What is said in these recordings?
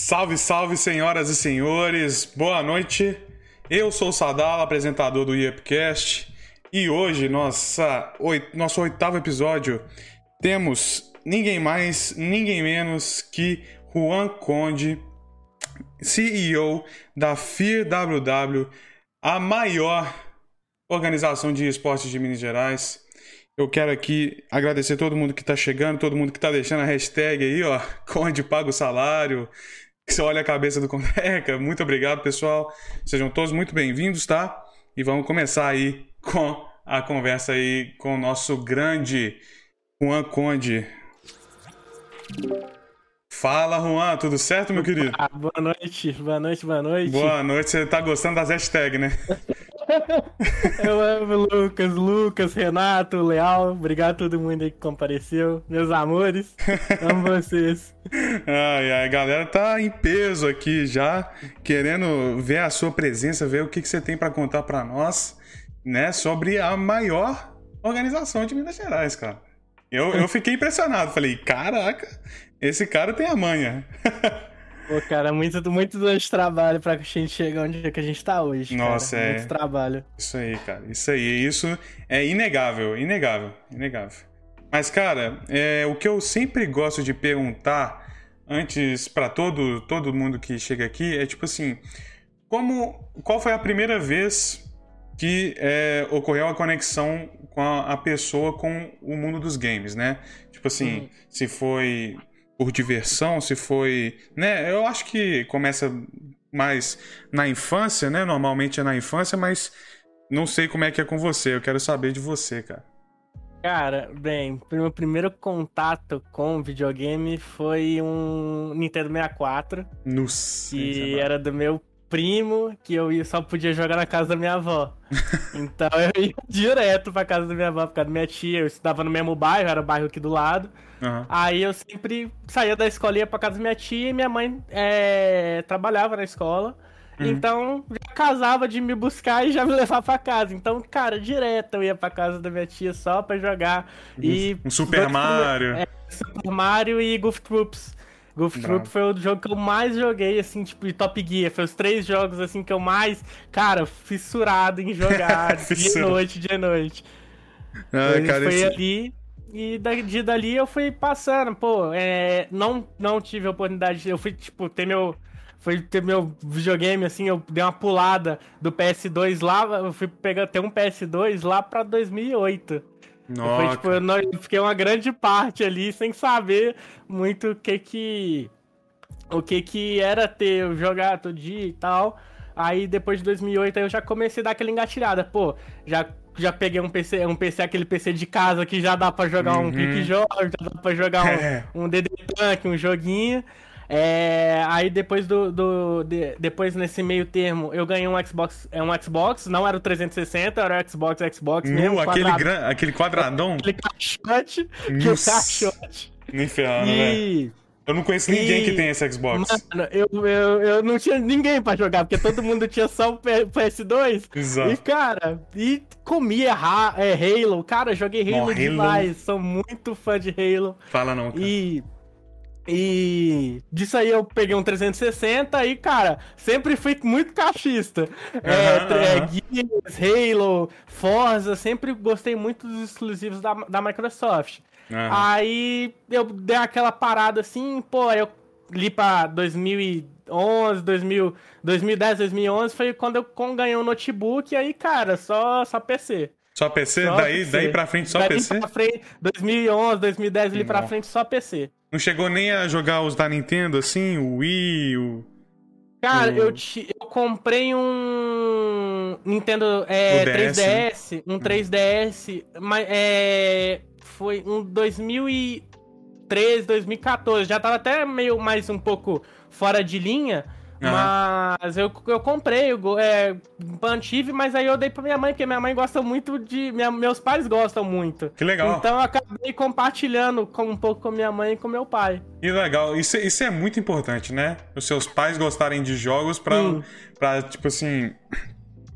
Salve, salve, senhoras e senhores. Boa noite. Eu sou o Sadala, apresentador do IEPcast, e hoje, nossa, oit nosso oitavo episódio, temos ninguém mais, ninguém menos que Juan Conde, CEO da FIRWW, a maior organização de esportes de Minas Gerais. Eu quero aqui agradecer todo mundo que está chegando, todo mundo que está deixando a hashtag aí, ó, Conde paga o salário. Você olha a cabeça do Condeca. Muito obrigado, pessoal. Sejam todos muito bem-vindos, tá? E vamos começar aí com a conversa aí com o nosso grande Juan Conde. Fala, Juan, tudo certo, meu querido? Ah, boa noite, boa noite, boa noite. Boa noite, você tá gostando das hashtags, né? Eu amo Lucas, Lucas, Renato, Leal. Obrigado a todo mundo aí que compareceu. Meus amores, amo vocês. Ai, ai, a galera tá em peso aqui já, querendo ver a sua presença, ver o que, que você tem para contar para nós, né, sobre a maior organização de Minas Gerais, cara. Eu, eu fiquei impressionado, falei, caraca, esse cara tem a manha. Pô, cara, muito, muito de trabalho pra gente chegar onde é que a gente tá hoje. Nossa, cara. é. Muito trabalho. Isso aí, cara. Isso aí. Isso é inegável, inegável, inegável. Mas, cara, é, o que eu sempre gosto de perguntar antes para todo, todo mundo que chega aqui é tipo assim: como, qual foi a primeira vez que é, ocorreu a conexão com a, a, pessoa com o mundo dos games, né? Tipo assim, uhum. se foi por diversão, se foi, né? Eu acho que começa mais na infância, né? Normalmente é na infância, mas não sei como é que é com você. Eu quero saber de você, cara. Cara, bem, meu primeiro contato com videogame foi um Nintendo 64. Nossa. Que é era do meu primo que eu só podia jogar na casa da minha avó. então eu ia direto pra casa da minha avó, por causa da minha tia. Eu estudava no mesmo bairro, era o bairro aqui do lado. Uhum. Aí eu sempre saía da escola ia pra casa da minha tia e minha mãe é, trabalhava na escola. Uhum. Então, já casava de me buscar e já me levar pra casa. Então, cara, direto eu ia pra casa da minha tia só pra jogar. E um Super Mario. É, Super Mario e Goof Troops. Goof Troop foi o jogo que eu mais joguei, assim, tipo, de Top Gear. Foi os três jogos, assim, que eu mais, cara, fissurado em jogar dia e noite, dia e noite. Ah, cara, foi esse... ali e de dali eu fui passando, pô, é, não, não tive a oportunidade, eu fui, tipo, ter meu, foi ter meu videogame, assim, eu dei uma pulada do PS2 lá, eu fui pegar, ter um PS2 lá pra 2008. Nossa. Foi, tipo, eu, eu fiquei uma grande parte ali sem saber muito o que que, o que que era ter, jogar todo dia e tal. Aí depois de 2008 eu já comecei a dar aquela engatilhada, pô, já já peguei um PC, um PC, aquele PC de casa que já dá para jogar uhum. um Click Jogo, já dá pra jogar um, um DD Tank, um joguinho. É, aí depois do, do de, depois nesse meio termo eu ganhei um Xbox, é um Xbox, não era o 360, era o Xbox, Xbox mesmo, uh, aquele gran, aquele quadradão, aquele caixote, que o caixote. Nem ferrando, e... Eu não conheço ninguém e... que tem esse Xbox. Mano, eu, eu, eu não tinha ninguém pra jogar, porque todo mundo tinha só o PS2. Exato. E, cara, e comia ha é, Halo. Cara, joguei Halo, demais. Sou muito fã de Halo. Fala não, cara. E. E disso aí eu peguei um 360 e, cara, sempre fui muito cachista. Uhum, é, uhum. Gears, Halo, Forza, sempre gostei muito dos exclusivos da, da Microsoft. Uhum. Aí eu dei aquela parada assim, pô, eu li pra 2011, 2000, 2010, 2011, foi quando eu ganhei um notebook, e aí, cara, só, só PC. Só PC? Só daí, PC. daí pra frente só daí PC? Pra frente, 2011, 2010 ali pra frente só PC. Não chegou nem a jogar os da Nintendo assim, o Wii, o. Cara, o... Eu, te, eu comprei um Nintendo é, 3DS, um 3DS, mas é, foi um 2013, 2014. Já tava até meio mais um pouco fora de linha. Uhum. Mas eu, eu comprei, eu, é, mantive, mas aí eu dei pra minha mãe, porque minha mãe gosta muito de. Minha, meus pais gostam muito. Que legal. Então eu acabei compartilhando com, um pouco com minha mãe e com meu pai. Que legal. Isso, isso é muito importante, né? Os seus pais gostarem de jogos pra, pra tipo assim.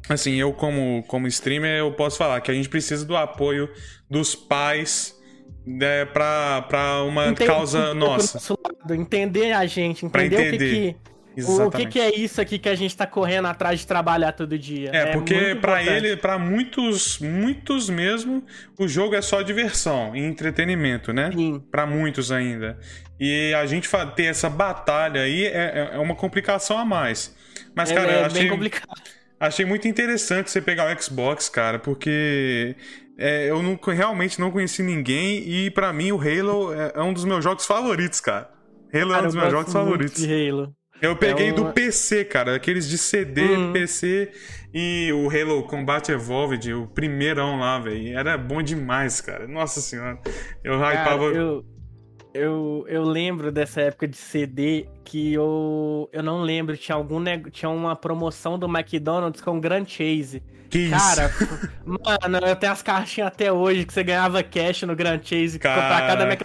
Assim, eu como, como streamer, eu posso falar que a gente precisa do apoio dos pais é, pra, pra uma causa nossa. entender a gente, entender, entender. o que, que Exatamente. O que, que, é isso aqui que a gente tá correndo atrás de trabalhar todo dia? É, é porque para ele, para muitos, muitos mesmo, o jogo é só diversão e entretenimento, né? Para muitos ainda. E a gente ter essa batalha aí é, é, é uma complicação a mais. Mas, é, cara, é, eu achei, achei muito interessante você pegar o Xbox, cara, porque é, eu não, realmente não conheci ninguém e para mim o Halo é, é, um dos meus jogos favoritos, cara. Halo cara, é um dos meus jogos favoritos. De Halo. Eu peguei é do PC, cara, aqueles de CD, uhum. PC e o Halo Combat Evolved, o primeirão lá, velho. Era bom demais, cara. Nossa senhora. Eu hypava. Eu, eu, eu lembro dessa época de CD que eu, eu não lembro, tinha algum tinha uma promoção do McDonald's com Grand Chase. Que Cara, isso? mano, eu tenho as caixinhas até hoje que você ganhava cash no Grand Chase. Caraca, cada Mac...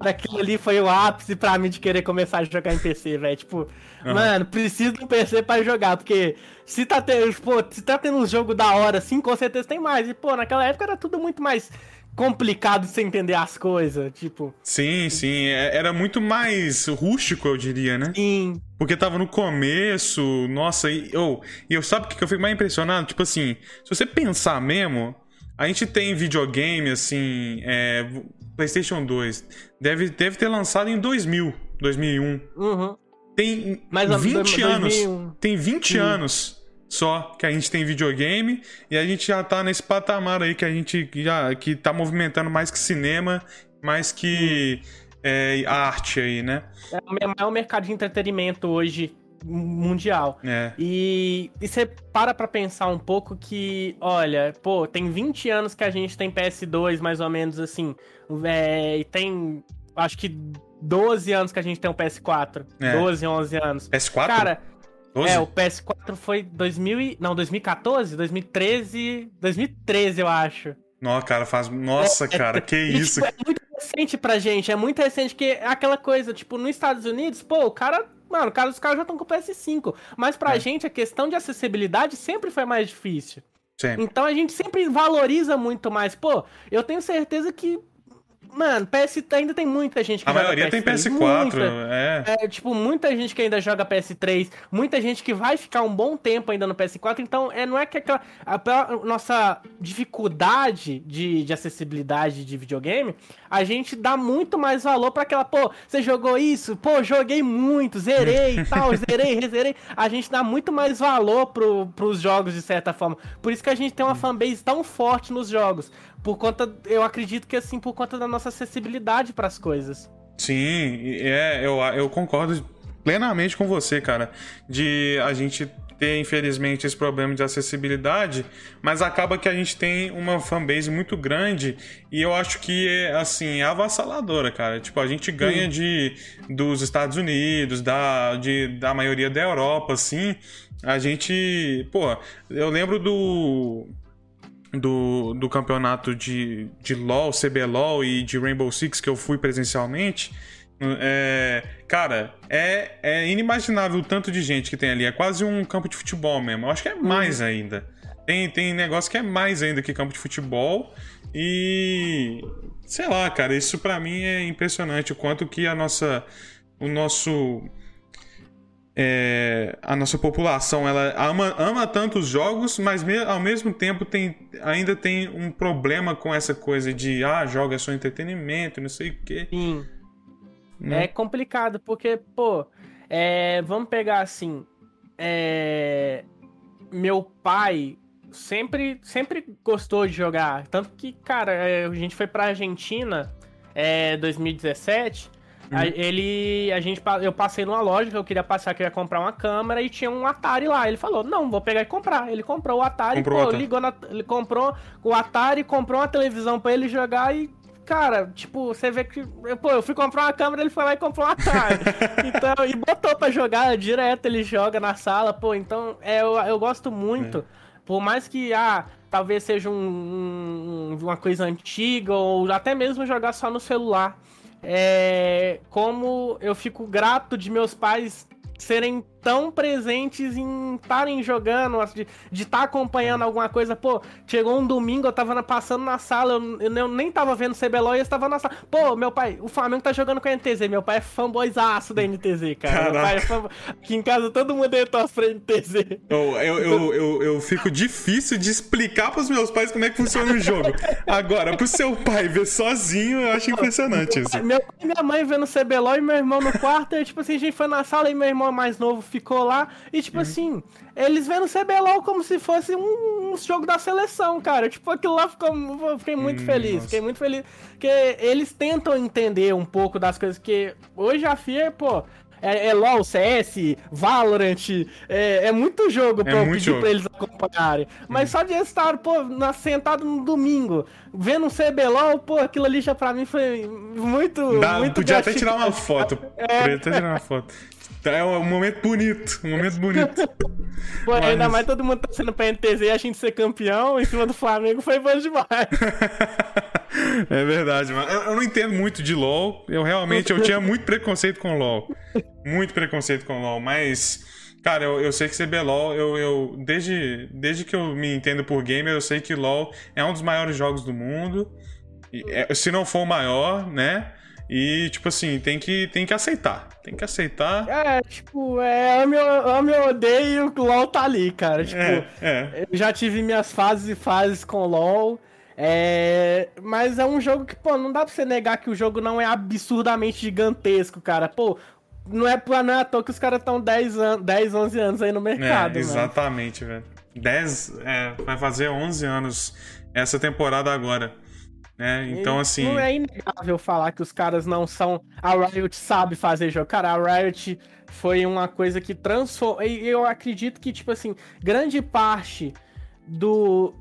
Aquilo ali foi o ápice pra mim de querer começar a jogar em PC, velho. Tipo, uhum. mano, preciso de um PC pra jogar, porque se tá tendo, pô, se tá tendo um jogo da hora assim, com certeza tem mais. E, pô, naquela época era tudo muito mais complicado você entender as coisas, tipo. Sim, sim, é, era muito mais rústico, eu diria, né? Sim. Porque tava no começo, nossa, e eu, e eu sabe o que eu fico mais impressionado? Tipo assim, se você pensar mesmo, a gente tem videogame, assim, é, PlayStation 2, deve, deve ter lançado em 2000, 2001. Uhum. Tem Mais 20 anos. 2001. Tem 20 Sim. anos só que a gente tem videogame e a gente já tá nesse patamar aí que a gente já que tá movimentando mais que cinema, mais que é, arte aí, né? É o maior mercado de entretenimento hoje mundial. É. E, e você para pra pensar um pouco que, olha, pô, tem 20 anos que a gente tem PS2, mais ou menos assim, é, e tem, acho que 12 anos que a gente tem um PS4. É. 12, 11 anos. PS4? Cara, 12? É, o PS4 foi 2000 e... Não, 2014? 2013... 2013, eu acho. Nossa, cara, faz... Nossa, é, é cara, é, que e, isso. Tipo, é muito recente pra gente, é muito recente que é aquela coisa, tipo, nos Estados Unidos, pô, o cara... Mano, cara, os caras já estão com o PS5. Mas pra é. gente, a questão de acessibilidade sempre foi mais difícil. Sempre. Então a gente sempre valoriza muito mais. Pô, eu tenho certeza que Mano, PS ainda tem muita gente que a joga maioria PS3. tem PS4, muita, é. é. Tipo, muita gente que ainda joga PS3, muita gente que vai ficar um bom tempo ainda no PS4, então é, não é que aquela. A, a nossa dificuldade de, de acessibilidade de videogame, a gente dá muito mais valor para aquela, pô, você jogou isso? Pô, joguei muito, zerei e tal, zerei, rezerei. A gente dá muito mais valor pro, pros jogos de certa forma. Por isso que a gente tem uma fanbase tão forte nos jogos. Por conta, eu acredito que assim, por conta da nossa acessibilidade para as coisas. Sim, é, eu, eu concordo plenamente com você, cara. De a gente ter, infelizmente, esse problema de acessibilidade, mas acaba que a gente tem uma fanbase muito grande e eu acho que é, assim, é avassaladora, cara. Tipo, a gente ganha de, dos Estados Unidos, da, de, da maioria da Europa, assim. A gente, pô, eu lembro do do, do campeonato de, de LoL, CBLOL e de Rainbow Six que eu fui presencialmente, é, cara, é, é inimaginável o tanto de gente que tem ali. É quase um campo de futebol mesmo. Eu acho que é mais uhum. ainda. Tem, tem negócio que é mais ainda que campo de futebol. E. Sei lá, cara, isso para mim é impressionante. O quanto que a nossa. O nosso é, a nossa população ela ama, ama tanto os jogos, mas me, ao mesmo tempo tem, ainda tem um problema com essa coisa de ah, joga só entretenimento, não sei o quê. Sim. Né? É complicado, porque, pô, é, vamos pegar assim. É, meu pai sempre, sempre gostou de jogar. Tanto que, cara, é, a gente foi pra Argentina é, 2017. Uhum. A, ele, a gente, eu passei numa loja que eu queria passar, que eu ia comprar uma câmera e tinha um Atari lá. Ele falou, não, vou pegar e comprar. Ele comprou o Atari, comprou pô, Atari. ligou na, ele comprou o Atari, comprou uma televisão para ele jogar e cara, tipo, você vê que. Pô, eu fui comprar uma câmera, ele foi lá e comprou um Atari. então, e botou pra jogar direto, ele joga na sala, pô, então é, eu, eu gosto muito. É. Por mais que, ah, talvez seja um, um, uma coisa antiga, ou até mesmo jogar só no celular é, como eu fico grato de meus pais serem tão presentes em estarem jogando, de estar tá acompanhando alguma coisa. Pô, chegou um domingo, eu tava passando na sala, eu, eu nem tava vendo CBLOL e eu estava na sala. Pô, meu pai, o Flamengo tá jogando com a NTZ, meu pai é fanboyzaço da NTZ, cara. Meu pai é. Aqui em casa todo mundo é torce pra NTZ. Eu, eu, eu, eu, eu fico difícil de explicar pros meus pais como é que funciona o jogo. Agora, pro seu pai ver sozinho, eu acho impressionante isso. Meu pai e minha mãe vendo CBLOL e meu irmão no quarto, e tipo assim, a gente foi na sala e meu irmão mais novo ficou lá, e tipo uhum. assim, eles vendo CBLOL como se fosse um, um, jogo da seleção, cara. Tipo, aquilo lá ficou. Eu fiquei muito hum, feliz. Nossa. Fiquei muito feliz. Porque eles tentam entender um pouco das coisas que hoje a FIA, pô, é, é LOL, CS, Valorant, é, é muito jogo é pra eu pedir jogo. pra eles acompanharem. Mas hum. só de estar, pô, na, sentado no domingo, vendo um CBLOL, pô, aquilo ali já pra mim foi muito. Dá, muito podia até tirar uma foto. É. Podia até tirar uma foto. É um momento bonito, um momento bonito. Pô, Mas... ainda mais todo mundo torcendo pra NTZ e a gente ser campeão em cima do Flamengo foi bom demais. é verdade, mano. Eu, eu, não entendo muito de LoL. Eu realmente eu tinha muito preconceito com LoL. Muito preconceito com LoL, mas. Cara, eu, eu sei que CBLOL, eu, eu desde, desde que eu me entendo por gamer, eu sei que LoL é um dos maiores jogos do mundo. E, é, se não for o maior, né? E, tipo assim, tem que, tem que aceitar. Tem que aceitar. É, tipo, é, ame, ou odeio, o LoL tá ali, cara. Tipo, é, é. eu já tive minhas fases e fases com LoL. É, mas é um jogo que, pô, não dá pra você negar que o jogo não é absurdamente gigantesco, cara. Pô, não é, não é à toa que os caras estão 10, an 10, 11 anos aí no mercado, é, Exatamente, velho. 10, é, vai fazer 11 anos essa temporada agora. Né? Então, assim. Não é inegável falar que os caras não são. A Riot sabe fazer jogo. Cara, a Riot foi uma coisa que transformou. Eu acredito que, tipo assim, grande parte do,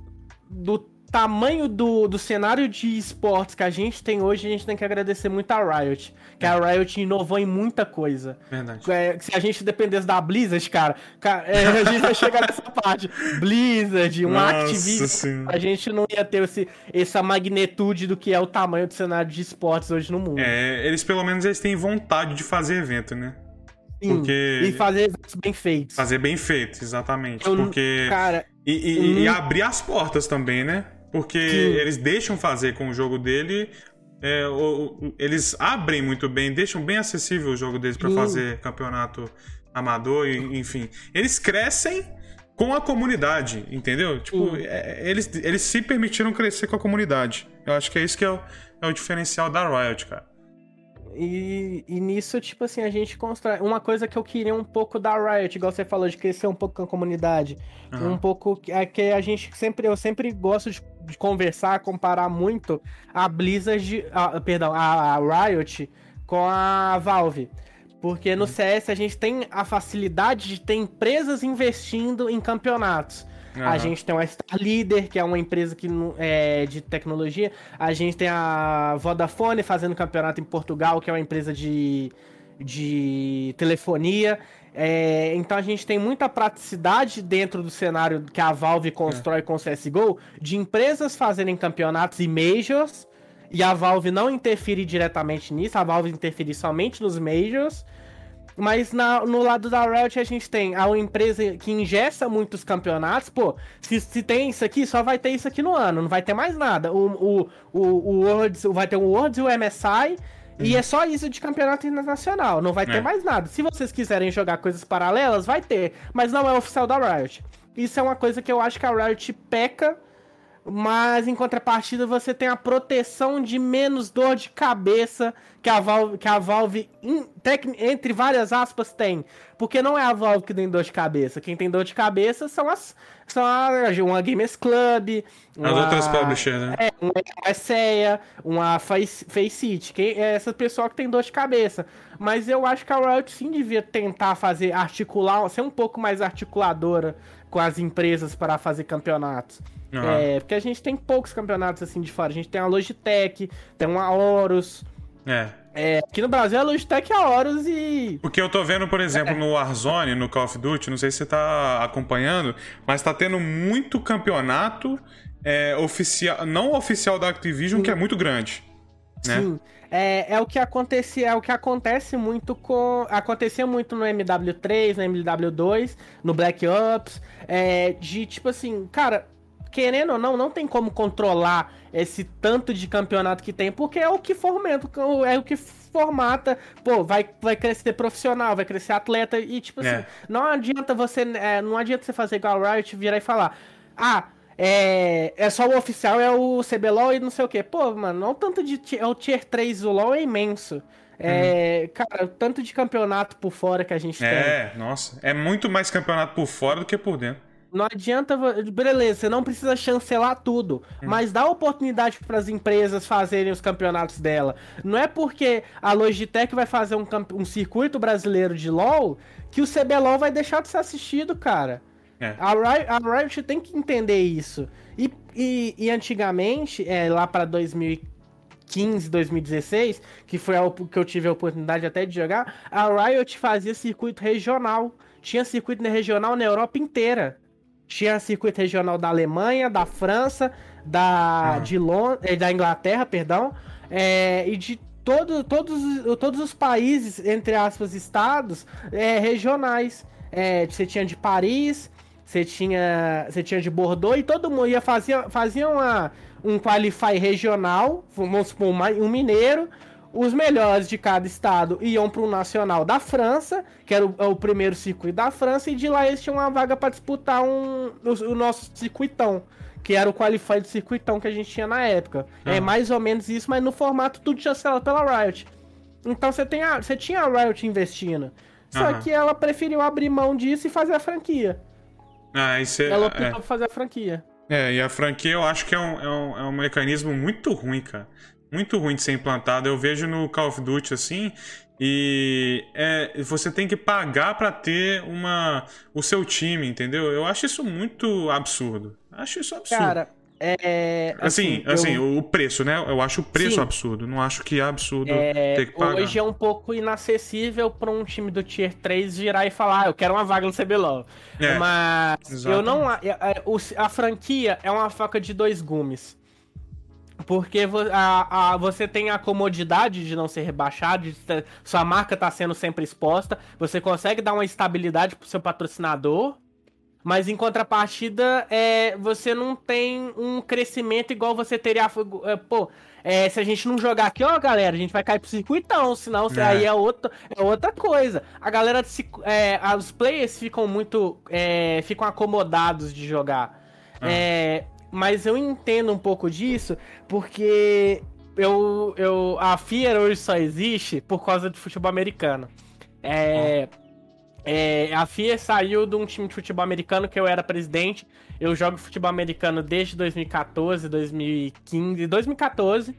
do tamanho do, do cenário de esportes que a gente tem hoje, a gente tem que agradecer muito a Riot. Que a Riot inovou em muita coisa. Verdade. É, se a gente dependesse da Blizzard, cara, cara é, a gente vai chegar nessa parte. Blizzard, um Activision, a gente não ia ter esse, essa magnitude do que é o tamanho do cenário de esportes hoje no mundo. É, eles pelo menos eles têm vontade de fazer evento, né? Sim, porque... E fazer eventos bem feitos. Fazer bem feito, exatamente. Eu, porque. Cara. E, e, e, abrir as portas também, né? Porque Sim. eles deixam fazer com o jogo dele. É, o, eles abrem muito bem, deixam bem acessível o jogo deles para fazer campeonato amador, e, enfim. Eles crescem com a comunidade, entendeu? Tipo, é, eles, eles se permitiram crescer com a comunidade. Eu acho que é isso que é o, é o diferencial da Riot, cara. E, e, nisso, tipo assim, a gente constrói. Uma coisa que eu queria um pouco da Riot, igual você falou, de crescer um pouco com a comunidade. Uhum. Um pouco. É que a gente sempre. Eu sempre gosto de, de conversar, comparar muito a Blizzard. A, perdão, a, a Riot com a Valve. Porque no uhum. CS a gente tem a facilidade de ter empresas investindo em campeonatos. Uhum. A gente tem a Star Leader, que é uma empresa que, é, de tecnologia. A gente tem a Vodafone fazendo campeonato em Portugal, que é uma empresa de, de telefonia. É, então a gente tem muita praticidade dentro do cenário que a Valve constrói é. com o CSGO, de empresas fazerem campeonatos e majors, e a Valve não interfere diretamente nisso, a Valve interfere somente nos majors. Mas na, no lado da Riot a gente tem a empresa que ingessa muitos campeonatos. Pô, se, se tem isso aqui, só vai ter isso aqui no ano, não vai ter mais nada. O, o, o, o Worlds, vai ter o Worlds e o MSI. Uhum. E é só isso de campeonato internacional, não vai ter é. mais nada. Se vocês quiserem jogar coisas paralelas, vai ter, mas não é oficial da Riot. Isso é uma coisa que eu acho que a Riot peca mas em contrapartida você tem a proteção de menos dor de cabeça que a Valve, que a Valve in, tec, entre várias aspas, tem. Porque não é a Valve que tem dor de cabeça. Quem tem dor de cabeça são as. São a, uma Gamers Club. Uma, as outras publishers, né? É, uma ESEA, uma Face, Faceit. Quem, é essa pessoa que tem dor de cabeça. Mas eu acho que a Riot sim devia tentar fazer, articular, ser um pouco mais articuladora com as empresas para fazer campeonatos. Uhum. É, porque a gente tem poucos campeonatos assim de fora. A gente tem a Logitech, tem uma Horus. É. É, aqui no Brasil a Logitech é a Horus e. Porque eu tô vendo, por exemplo, é. no Warzone, no Call of Duty, não sei se você tá acompanhando, mas tá tendo muito campeonato é, oficial, não oficial da Activision, Sim. que é muito grande. Né? Sim. é, é o que acontecia, é o que acontece muito com. Acontecia muito no MW3, no MW2, no Black Ops. É, de tipo assim, cara, querendo ou não, não tem como controlar esse tanto de campeonato que tem, porque é o que fomenta, é o que formata, pô, vai, vai crescer profissional, vai crescer atleta, e tipo assim, é. não adianta você, é, não adianta você fazer igual a Riot, virar e falar, ah, é, é só o oficial, é o CBLOL e não sei o que. Pô, mano, não tanto de. É o Tier 3 do LoL é imenso. É, uhum. Cara, tanto de campeonato por fora que a gente é, tem. É, nossa. É muito mais campeonato por fora do que por dentro. Não adianta. Beleza, você não precisa chancelar tudo. Hum. Mas dá oportunidade para as empresas fazerem os campeonatos dela. Não é porque a Logitech vai fazer um, um circuito brasileiro de LoL que o CBLOL vai deixar de ser assistido, cara. É. A, Riot, a Riot tem que entender isso. E, e, e antigamente, é, lá para 2015, 2016, que foi a, que eu tive a oportunidade até de jogar, a Riot fazia circuito regional. Tinha circuito regional na Europa inteira. Tinha circuito regional da Alemanha, da França, da, uhum. de Lond eh, da Inglaterra, perdão, é, e de todo, todos, todos os países, entre aspas, estados é, regionais. É, você tinha de Paris, você tinha, você tinha de Bordeaux e todo mundo ia fazer fazia uma, um qualify regional, vamos supor, um mineiro, os melhores de cada estado iam para o nacional da França, que era o, o, primeiro circuito da França, e de lá eles tinham uma vaga para disputar um, o, o, nosso circuitão, que era o qualify do circuitão que a gente tinha na época. Uhum. É mais ou menos isso, mas no formato tudo chancelado pela Riot. Então você, tem a, você tinha a Riot investindo. Só uhum. que ela preferiu abrir mão disso e fazer a franquia. Ah, isso é, ela optou é. por fazer a franquia. É, e a franquia eu acho que é um, é um, é um mecanismo muito ruim, cara muito ruim de ser implantado. Eu vejo no Call of Duty assim, e é, você tem que pagar para ter uma o seu time, entendeu? Eu acho isso muito absurdo. Acho isso absurdo. Cara, é, assim, assim, assim eu... o preço, né? Eu acho o preço Sim. absurdo. Não acho que é absurdo é... ter que pagar. Hoje é um pouco inacessível para um time do Tier 3 virar e falar, ah, eu quero uma vaga no CBLOL. É, Mas exatamente. eu não. A, a, a franquia é uma faca de dois gumes. Porque a, a, você tem a comodidade de não ser rebaixado, de ter, sua marca está sendo sempre exposta, você consegue dar uma estabilidade pro seu patrocinador, mas em contrapartida, é, você não tem um crescimento igual você teria. É, pô, é, se a gente não jogar aqui, ó, galera, a gente vai cair pro circuitão, senão é. aí é, outro, é outra coisa. A galera, é, os players ficam muito. É, ficam acomodados de jogar. Ah. É, mas eu entendo um pouco disso, porque eu, eu, a FIA hoje só existe por causa do futebol americano. É, é, a FIA saiu de um time de futebol americano que eu era presidente. Eu jogo futebol americano desde 2014, 2015, 2014.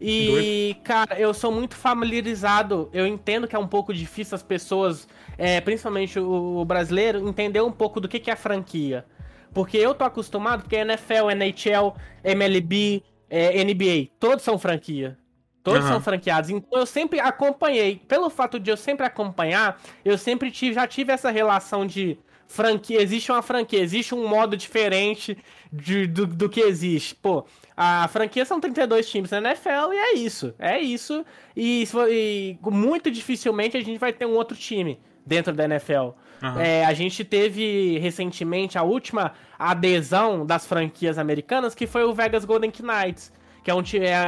E, cara, eu sou muito familiarizado. Eu entendo que é um pouco difícil as pessoas, é, principalmente o, o brasileiro, entender um pouco do que, que é franquia. Porque eu tô acostumado, porque NFL, NHL, MLB, é, NBA, todos são franquia. Todos uhum. são franqueados. Então eu sempre acompanhei. Pelo fato de eu sempre acompanhar, eu sempre tive, já tive essa relação de franquia. Existe uma franquia, existe um modo diferente de, do, do que existe. Pô, a franquia são 32 times na NFL e é isso. É isso. E, e muito dificilmente a gente vai ter um outro time dentro da NFL. Uhum. É, a gente teve recentemente a última adesão das franquias americanas, que foi o Vegas Golden Knights. Que é time. É,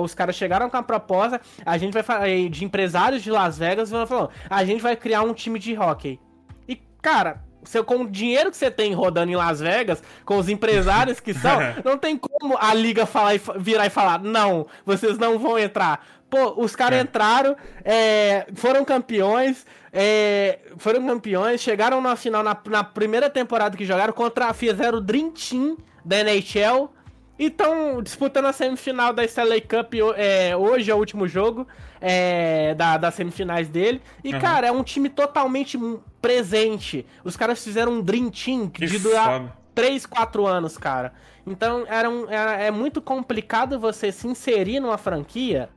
os caras chegaram com a proposta, a gente vai de empresários de Las Vegas falou: a gente vai criar um time de hockey. E, cara, seu, com o dinheiro que você tem rodando em Las Vegas, com os empresários que são, não tem como a liga falar e, virar e falar: não, vocês não vão entrar. Pô, os caras é. entraram, é, foram campeões, é, foram campeões, chegaram na final na, na, primeira temporada que jogaram contra fizeram o Dream Team da NHL e estão disputando a semifinal da Stanley Cup é, hoje é o último jogo é, da, das semifinais dele. E, uhum. cara, é um time totalmente presente. Os caras fizeram um Dream Team que de durar 3, 4 anos, cara. Então era, um, era é muito complicado você se inserir numa franquia.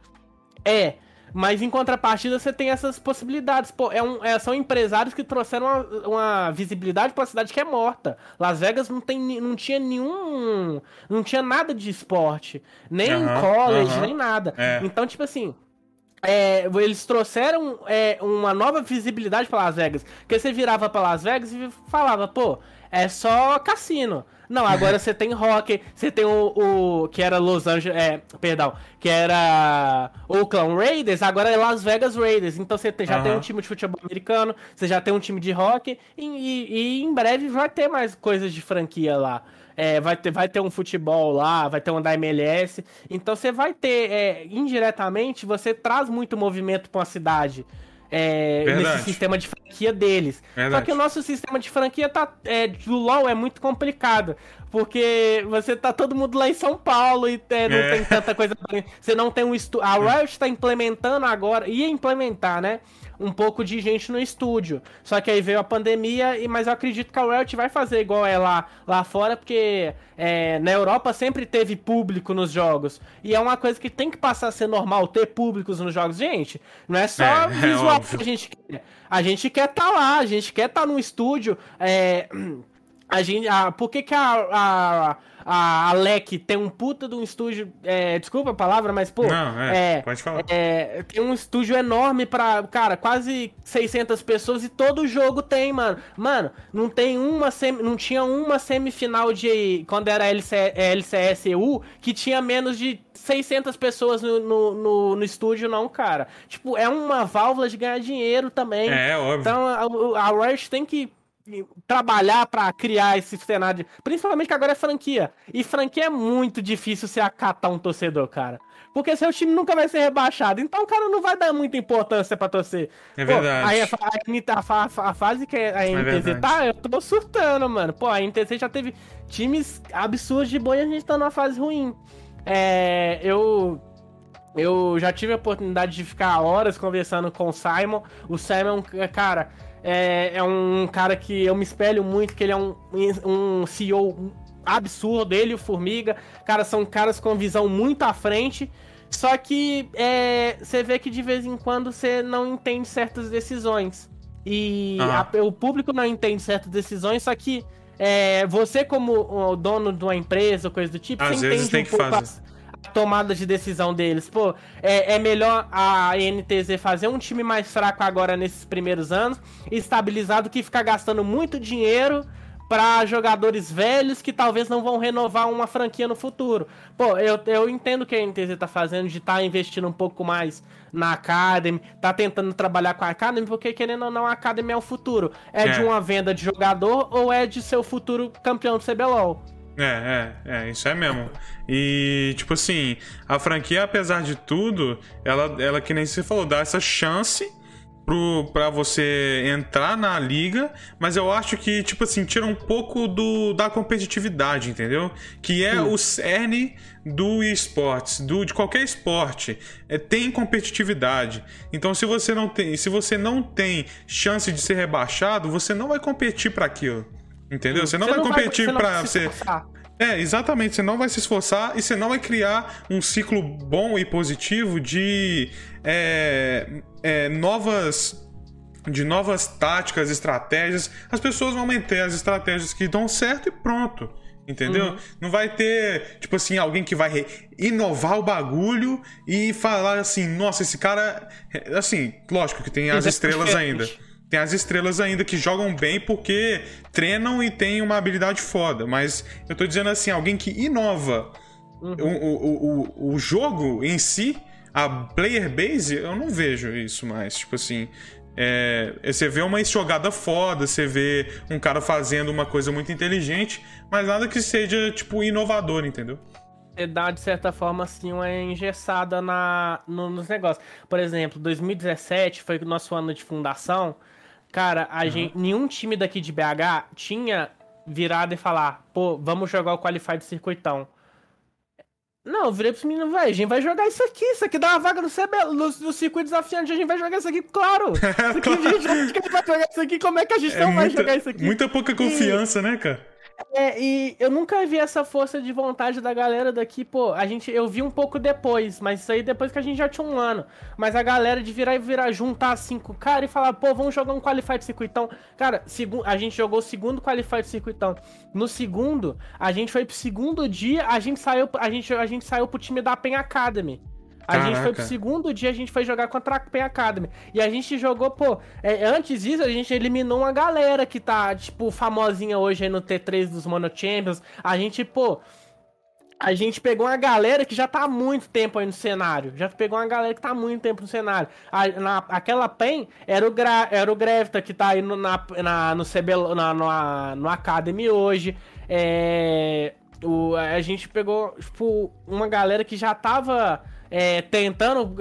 É, mas em contrapartida você tem essas possibilidades. Pô, é um, é, são empresários que trouxeram uma, uma visibilidade para uma cidade que é morta. Las Vegas não, tem, não tinha nenhum. Não tinha nada de esporte. Nem uhum, college, uhum. nem nada. É. Então, tipo assim. é, eles trouxeram é, uma nova visibilidade para Las Vegas. Porque você virava para Las Vegas e falava, pô, é só cassino. Não, agora você tem hockey, você tem o, o, que era Los Angeles, é, perdão, que era Oakland Raiders, agora é Las Vegas Raiders. Então você já uhum. tem um time de futebol americano, você já tem um time de hockey e, e, e em breve vai ter mais coisas de franquia lá. É, vai, ter, vai ter um futebol lá, vai ter um da MLS. Então você vai ter, é, indiretamente, você traz muito movimento para uma cidade. É, nesse sistema de franquia deles. Verdade. Só que o nosso sistema de franquia tá, é, do LoL é muito complicado. Porque você tá todo mundo lá em São Paulo e é, não é. tem tanta coisa. Você não tem um estu... A Riot está implementando agora, ia implementar, né? Um pouco de gente no estúdio. Só que aí veio a pandemia, e mas eu acredito que a Riot vai fazer igual é lá, lá fora, porque é, na Europa sempre teve público nos jogos. E é uma coisa que tem que passar a ser normal ter públicos nos jogos. Gente, não é só é, é visual é que a gente quer. A gente quer estar tá lá, a gente quer estar tá no estúdio. É, a gente, a, por que, que a, a a Alec tem um puta de um estúdio. É, desculpa a palavra, mas, pô. Não, é, é pode falar. É, tem um estúdio enorme pra, cara, quase 600 pessoas e todo jogo tem, mano. Mano, não tem uma. Sem, não tinha uma semifinal de. Quando era LC, LCSU que tinha menos de 600 pessoas no, no, no, no, estúdio, não, cara. Tipo, é uma válvula de ganhar dinheiro também. É, óbvio. Então a, a Rush tem que trabalhar para criar esse cenário, principalmente que agora é franquia. E franquia é muito difícil se acatar um torcedor, cara. Porque seu time nunca vai ser rebaixado. Então o cara não vai dar muita importância pra torcer. É verdade. Aí a, a, a, a, fase que a NTZ é tá, eu tô surtando, mano. Pô, a NTZ já teve times absurdos de bom e a gente tá numa fase ruim. É, eu eu já tive a oportunidade de ficar horas conversando com o Simon. O Simon, cara, é, é um cara que eu me espelho muito, que ele é um, um CEO absurdo, ele e o Formiga. Cara, são caras com visão muito à frente. Só que é, você vê que de vez em quando você não entende certas decisões. E a, o público não entende certas decisões, só que é, você, como o dono de uma empresa ou coisa do tipo, Às você entende um pouco fazer tomada de decisão deles. Pô, é, é melhor a NTZ fazer um time mais fraco agora nesses primeiros anos, estabilizado, que ficar gastando muito dinheiro para jogadores velhos que talvez não vão renovar uma franquia no futuro. Pô, eu, eu entendo o que a NTZ tá fazendo de estar tá investindo um pouco mais na Academy, tá tentando trabalhar com a Academy, porque querendo ou não, a Academy é o futuro. É, é. de uma venda de jogador ou é de seu futuro campeão do CBLOL? É, é, é, isso é mesmo. E, tipo assim, a franquia, apesar de tudo, ela, ela que nem você falou, dá essa chance pro, pra você entrar na liga, mas eu acho que, tipo assim, tira um pouco do, da competitividade, entendeu? Que é o cerne do esportes, do, de qualquer esporte. É, tem competitividade. Então, se você não tem, se você não tem chance de ser rebaixado, você não vai competir para aquilo. Entendeu? Você não, você vai não competir para você. É, exatamente. Você não vai se esforçar e você não vai criar um ciclo bom e positivo de é, é, novas de novas táticas, estratégias. As pessoas vão manter as estratégias que dão certo e pronto. Entendeu? Uhum. Não vai ter, tipo assim, alguém que vai inovar o bagulho e falar assim, nossa, esse cara. Assim, lógico que tem as estrelas ainda. Tem as estrelas ainda que jogam bem porque treinam e têm uma habilidade foda. Mas eu tô dizendo assim, alguém que inova uhum. o, o, o, o jogo em si, a player base, eu não vejo isso mais. Tipo assim, é, você vê uma jogada foda, você vê um cara fazendo uma coisa muito inteligente, mas nada que seja, tipo, inovador, entendeu? Você dá, de certa forma, assim, uma engessada na, no, nos negócios. Por exemplo, 2017 foi o nosso ano de fundação. Cara, a uhum. gente, nenhum time daqui de BH tinha virado e falar, pô, vamos jogar o Qualified Circuitão. Não, eu virei pros meninos, velho, a gente vai jogar isso aqui, isso aqui dá uma vaga no, CB, no, no circuito desafiante, a gente vai jogar isso aqui, claro. Isso aqui, a gente, a gente vai jogar isso aqui, como é que a gente é não muita, vai jogar isso aqui? Muita pouca confiança, e... né, cara? É, e eu nunca vi essa força de vontade da galera daqui, pô. A gente, eu vi um pouco depois, mas isso aí depois que a gente já tinha um ano. Mas a galera de virar e virar, juntar cinco caras e falar, pô, vamos jogar um Qualified Circuitão. Cara, a gente jogou o segundo Qualified Circuitão. No segundo, a gente foi pro segundo dia, a gente saiu, a gente, a gente saiu pro time da Pen Academy. A Caraca. gente foi pro segundo dia, a gente foi jogar contra a Pen Academy. E a gente jogou, pô. É, antes disso, a gente eliminou uma galera que tá, tipo, famosinha hoje aí no T3 dos Mono Champions. A gente, pô. A gente pegou uma galera que já tá há muito tempo aí no cenário. Já pegou uma galera que tá há muito tempo no cenário. A, na, aquela PEN era o, Gra, era o Grevita que tá aí no, na, na, no, CB, na, no, no Academy hoje. É, o, a gente pegou, tipo, uma galera que já tava é, tentando.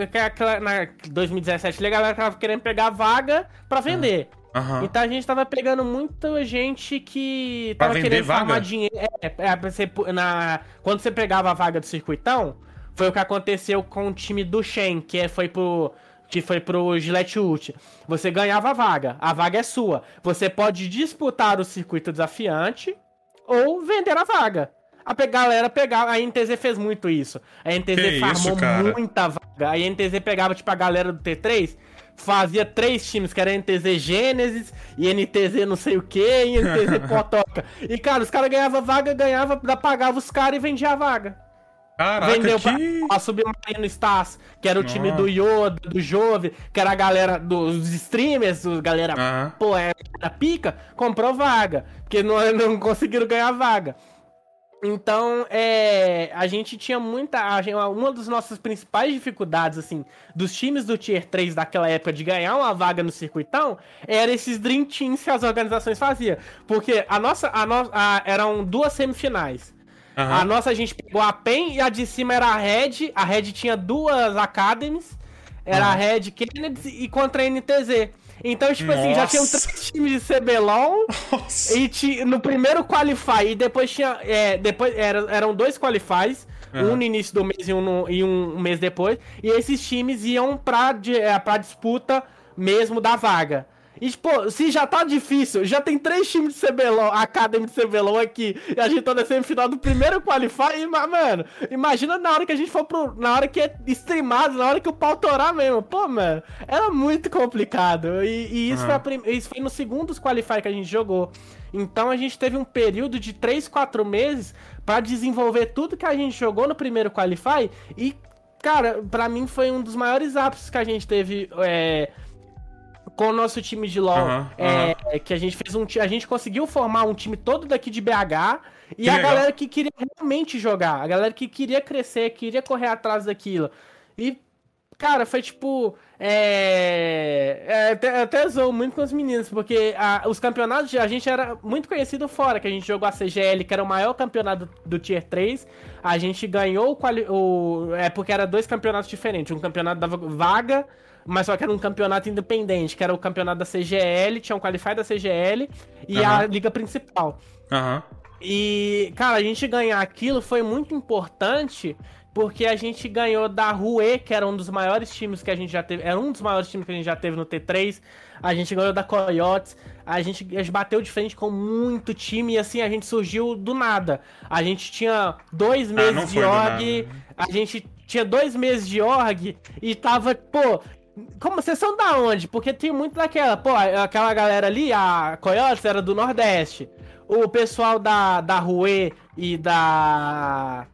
Na 2017, a galera tava querendo pegar vaga para vender. Uhum. Então a gente tava pegando muita gente que tava querendo vaga? farmar dinheiro. É, é, você, na, quando você pegava a vaga do circuitão, foi o que aconteceu com o time do Shen, que é, foi pro. Que foi pro Gillette Ult. Você ganhava a vaga. A vaga é sua. Você pode disputar o circuito desafiante ou vender a vaga a galera pegava. A NTZ fez muito isso. A NTZ que farmou isso, muita vaga. A NTZ pegava, tipo, a galera do T3, fazia três times, que era NTZ Gênesis, e NTZ não sei o que, e NTZ Potoca. E, cara, os caras ganhavam vaga, ganhava, pagava os caras e vendia a vaga. Caraca, Vendeu que... pra, a Submarino Stars, que era o time do Yoda, do Jove, que era a galera dos streamers, os galera, uhum. pô, era pica, comprou vaga, porque não, não conseguiram ganhar vaga. Então, é, a gente tinha muita. Uma das nossas principais dificuldades, assim, dos times do Tier 3 daquela época de ganhar uma vaga no circuitão, era esses Dream Teams que as organizações faziam. Porque a nossa. A no, a, eram duas semifinais. Uhum. A nossa a gente pegou a PEN e a de cima era a Red. A Red tinha duas Academies. Era uhum. a Red Kennedy e contra a NTZ. Então, tipo Nossa. assim, já tinham três times de CBLOL e ti, no primeiro Qualify, e depois tinha. É, depois era, eram dois Qualifies, uhum. um no início do mês e um, no, e um mês depois. E esses times iam pra, de, é, pra disputa mesmo da vaga. E, pô, se já tá difícil, já tem três times de CBLOL, Academy de CBLOL aqui, e a gente tá na semifinal do primeiro Qualify, e, mano, imagina na hora que a gente for pro. Na hora que é streamado, na hora que o pau torar mesmo. Pô, mano, era muito complicado. E, e isso, uhum. foi isso foi no segundo Qualify que a gente jogou. Então a gente teve um período de 3, 4 meses para desenvolver tudo que a gente jogou no primeiro Qualify e, cara, para mim foi um dos maiores ápices que a gente teve. É, com o nosso time de LoL, uhum, é, uhum. que a gente fez um a gente conseguiu formar um time todo daqui de BH e que a legal. galera que queria realmente jogar, a galera que queria crescer, queria correr atrás daquilo. E cara, foi tipo é, é até, até zoou muito com os meninos, porque a, os campeonatos a gente era muito conhecido fora, que a gente jogou a CGL, que era o maior campeonato do, do Tier 3. A gente ganhou o, o é porque era dois campeonatos diferentes, um campeonato dava vaga mas só que era um campeonato independente, que era o campeonato da CGL, tinha um Qualify da CGL e uhum. a liga principal. Aham. Uhum. E, cara, a gente ganhar aquilo foi muito importante porque a gente ganhou da Rue, que era um dos maiores times que a gente já teve, era um dos maiores times que a gente já teve no T3. A gente ganhou da Coyotes, a gente, a gente bateu de frente com muito time e assim a gente surgiu do nada. A gente tinha dois ah, meses ah, de org, a gente tinha dois meses de org e tava, pô, como vocês são da onde? Porque tem muito daquela, pô, aquela galera ali, a Coyotes era do Nordeste. O pessoal da, da Rue e da.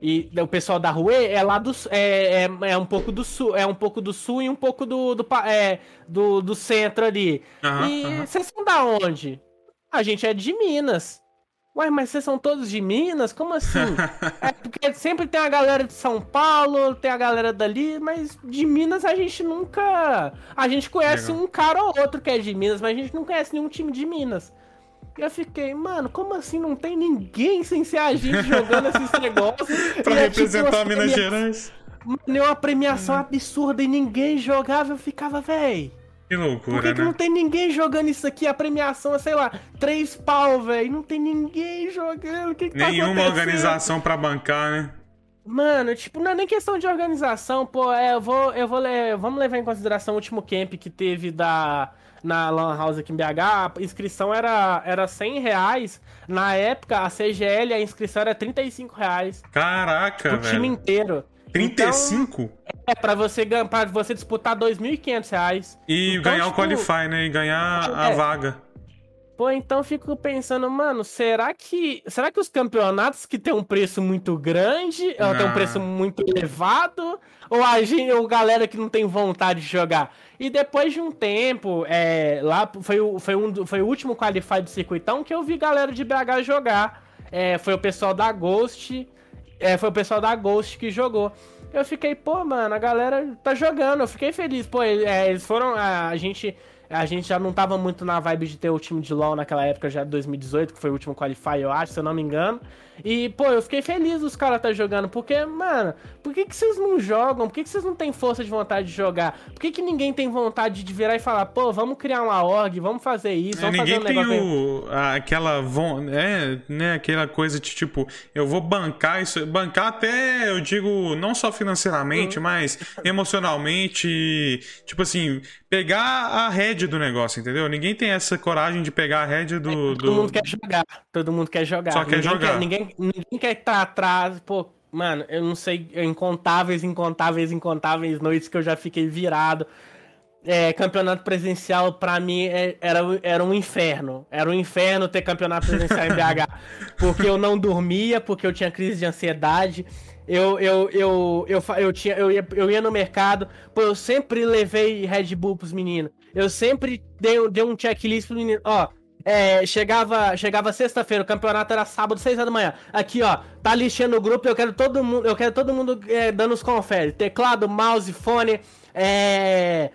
E o pessoal da Rue é lá do é, é, é, um pouco do sul, é um pouco do sul e um pouco do do, é, do, do centro ali. Uhum, e vocês são da onde? A gente é de Minas. Ué, mas vocês são todos de Minas? Como assim? é porque sempre tem a galera de São Paulo, tem a galera dali, mas de Minas a gente nunca. A gente conhece Legal. um cara ou outro que é de Minas, mas a gente não conhece nenhum time de Minas. E eu fiquei, mano, como assim não tem ninguém sem ser a gente jogando esses negócios? pra e representar é, tipo, Minas Gerais? Mano, é uma premiação absurda e ninguém jogava, eu ficava, véi. Que loucura, Por que, né? que não tem ninguém jogando isso aqui? A premiação é, sei lá, três pau, velho. Não tem ninguém jogando. O que, que tá Nenhuma tá organização pra bancar, né? Mano, tipo, não é nem questão de organização, pô. É, eu vou. Eu vou vamos levar em consideração o último camp que teve da. Na Lan House aqui em BH, a inscrição era, era 100 reais. Na época, a CGL, a inscrição era 35 reais. Caraca, velho. O time inteiro. 35? Então, é, pra você, pra você disputar 2.500 reais. E então, ganhar tipo, o Qualify, né? E ganhar a é, vaga. Pô, então fico pensando, mano, será que será que os campeonatos que tem um preço muito grande, ou tem um preço muito elevado, ou a gente, ou galera que não tem vontade de jogar? E depois de um tempo, é, lá foi, o, foi, um, foi o último qualify do circuitão que eu vi galera de BH jogar. É, foi o pessoal da Ghost, é, foi o pessoal da Ghost que jogou. Eu fiquei, pô, mano, a galera tá jogando, eu fiquei feliz. Pô, é, eles foram, a, a gente a gente já não tava muito na vibe de ter o time de LoL naquela época, já de 2018, que foi o último Qualify, eu acho, se eu não me engano. E, pô, eu fiquei feliz os caras tá jogando, porque, mano, por que, que vocês não jogam? Por que, que vocês não têm força de vontade de jogar? Por que, que ninguém tem vontade de virar e falar, pô, vamos criar uma org, vamos fazer isso, vamos é, fazer um negócio. Ninguém tem o, aquela, é, né, aquela coisa de tipo, eu vou bancar isso, bancar até, eu digo, não só financeiramente, uhum. mas emocionalmente, tipo assim, pegar a head do negócio, entendeu? Ninguém tem essa coragem de pegar a head do. É, todo do... mundo quer jogar. Todo mundo quer jogar. Só quer ninguém jogar. Quer, ninguém, ninguém quer estar atrás. Pô, mano, eu não sei. Incontáveis, incontáveis, incontáveis noites que eu já fiquei virado. É, campeonato presencial, pra mim, é, era, era um inferno. Era um inferno ter campeonato presencial em BH. Porque eu não dormia, porque eu tinha crise de ansiedade. Eu, eu, eu, eu, eu, tinha, eu, ia, eu ia no mercado, pô, eu sempre levei Red Bull pros meninos. Eu sempre dei, dei um checklist pro menino. Ó, é, chegava, chegava sexta-feira, o campeonato era sábado, seis da manhã. Aqui, ó, tá lixando o grupo, eu quero todo mundo, eu quero todo mundo é, dando os confere. Teclado, mouse, fone, é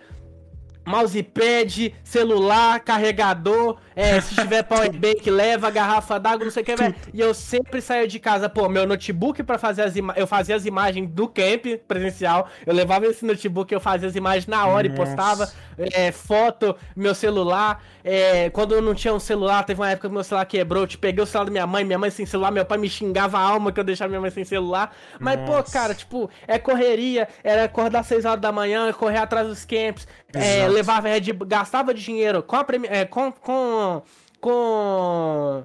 mousepad, celular, carregador, é, se tiver powerbank, leva garrafa d'água, não sei o que, velho. E eu sempre saio de casa, pô, meu notebook para fazer as imagens, eu fazia as imagens do camp presencial, eu levava esse notebook, eu fazia as imagens na hora Nossa. e postava é, foto, meu celular, é, quando eu não tinha um celular, teve uma época que meu celular quebrou, eu te peguei o celular da minha mãe, minha mãe sem celular, meu pai me xingava a alma que eu deixava minha mãe sem celular, mas, Nossa. pô, cara, tipo, é correria, era acordar às 6 horas da manhã, correr atrás dos camps, é, levava Red gastava dinheiro com, a, é, com, com, com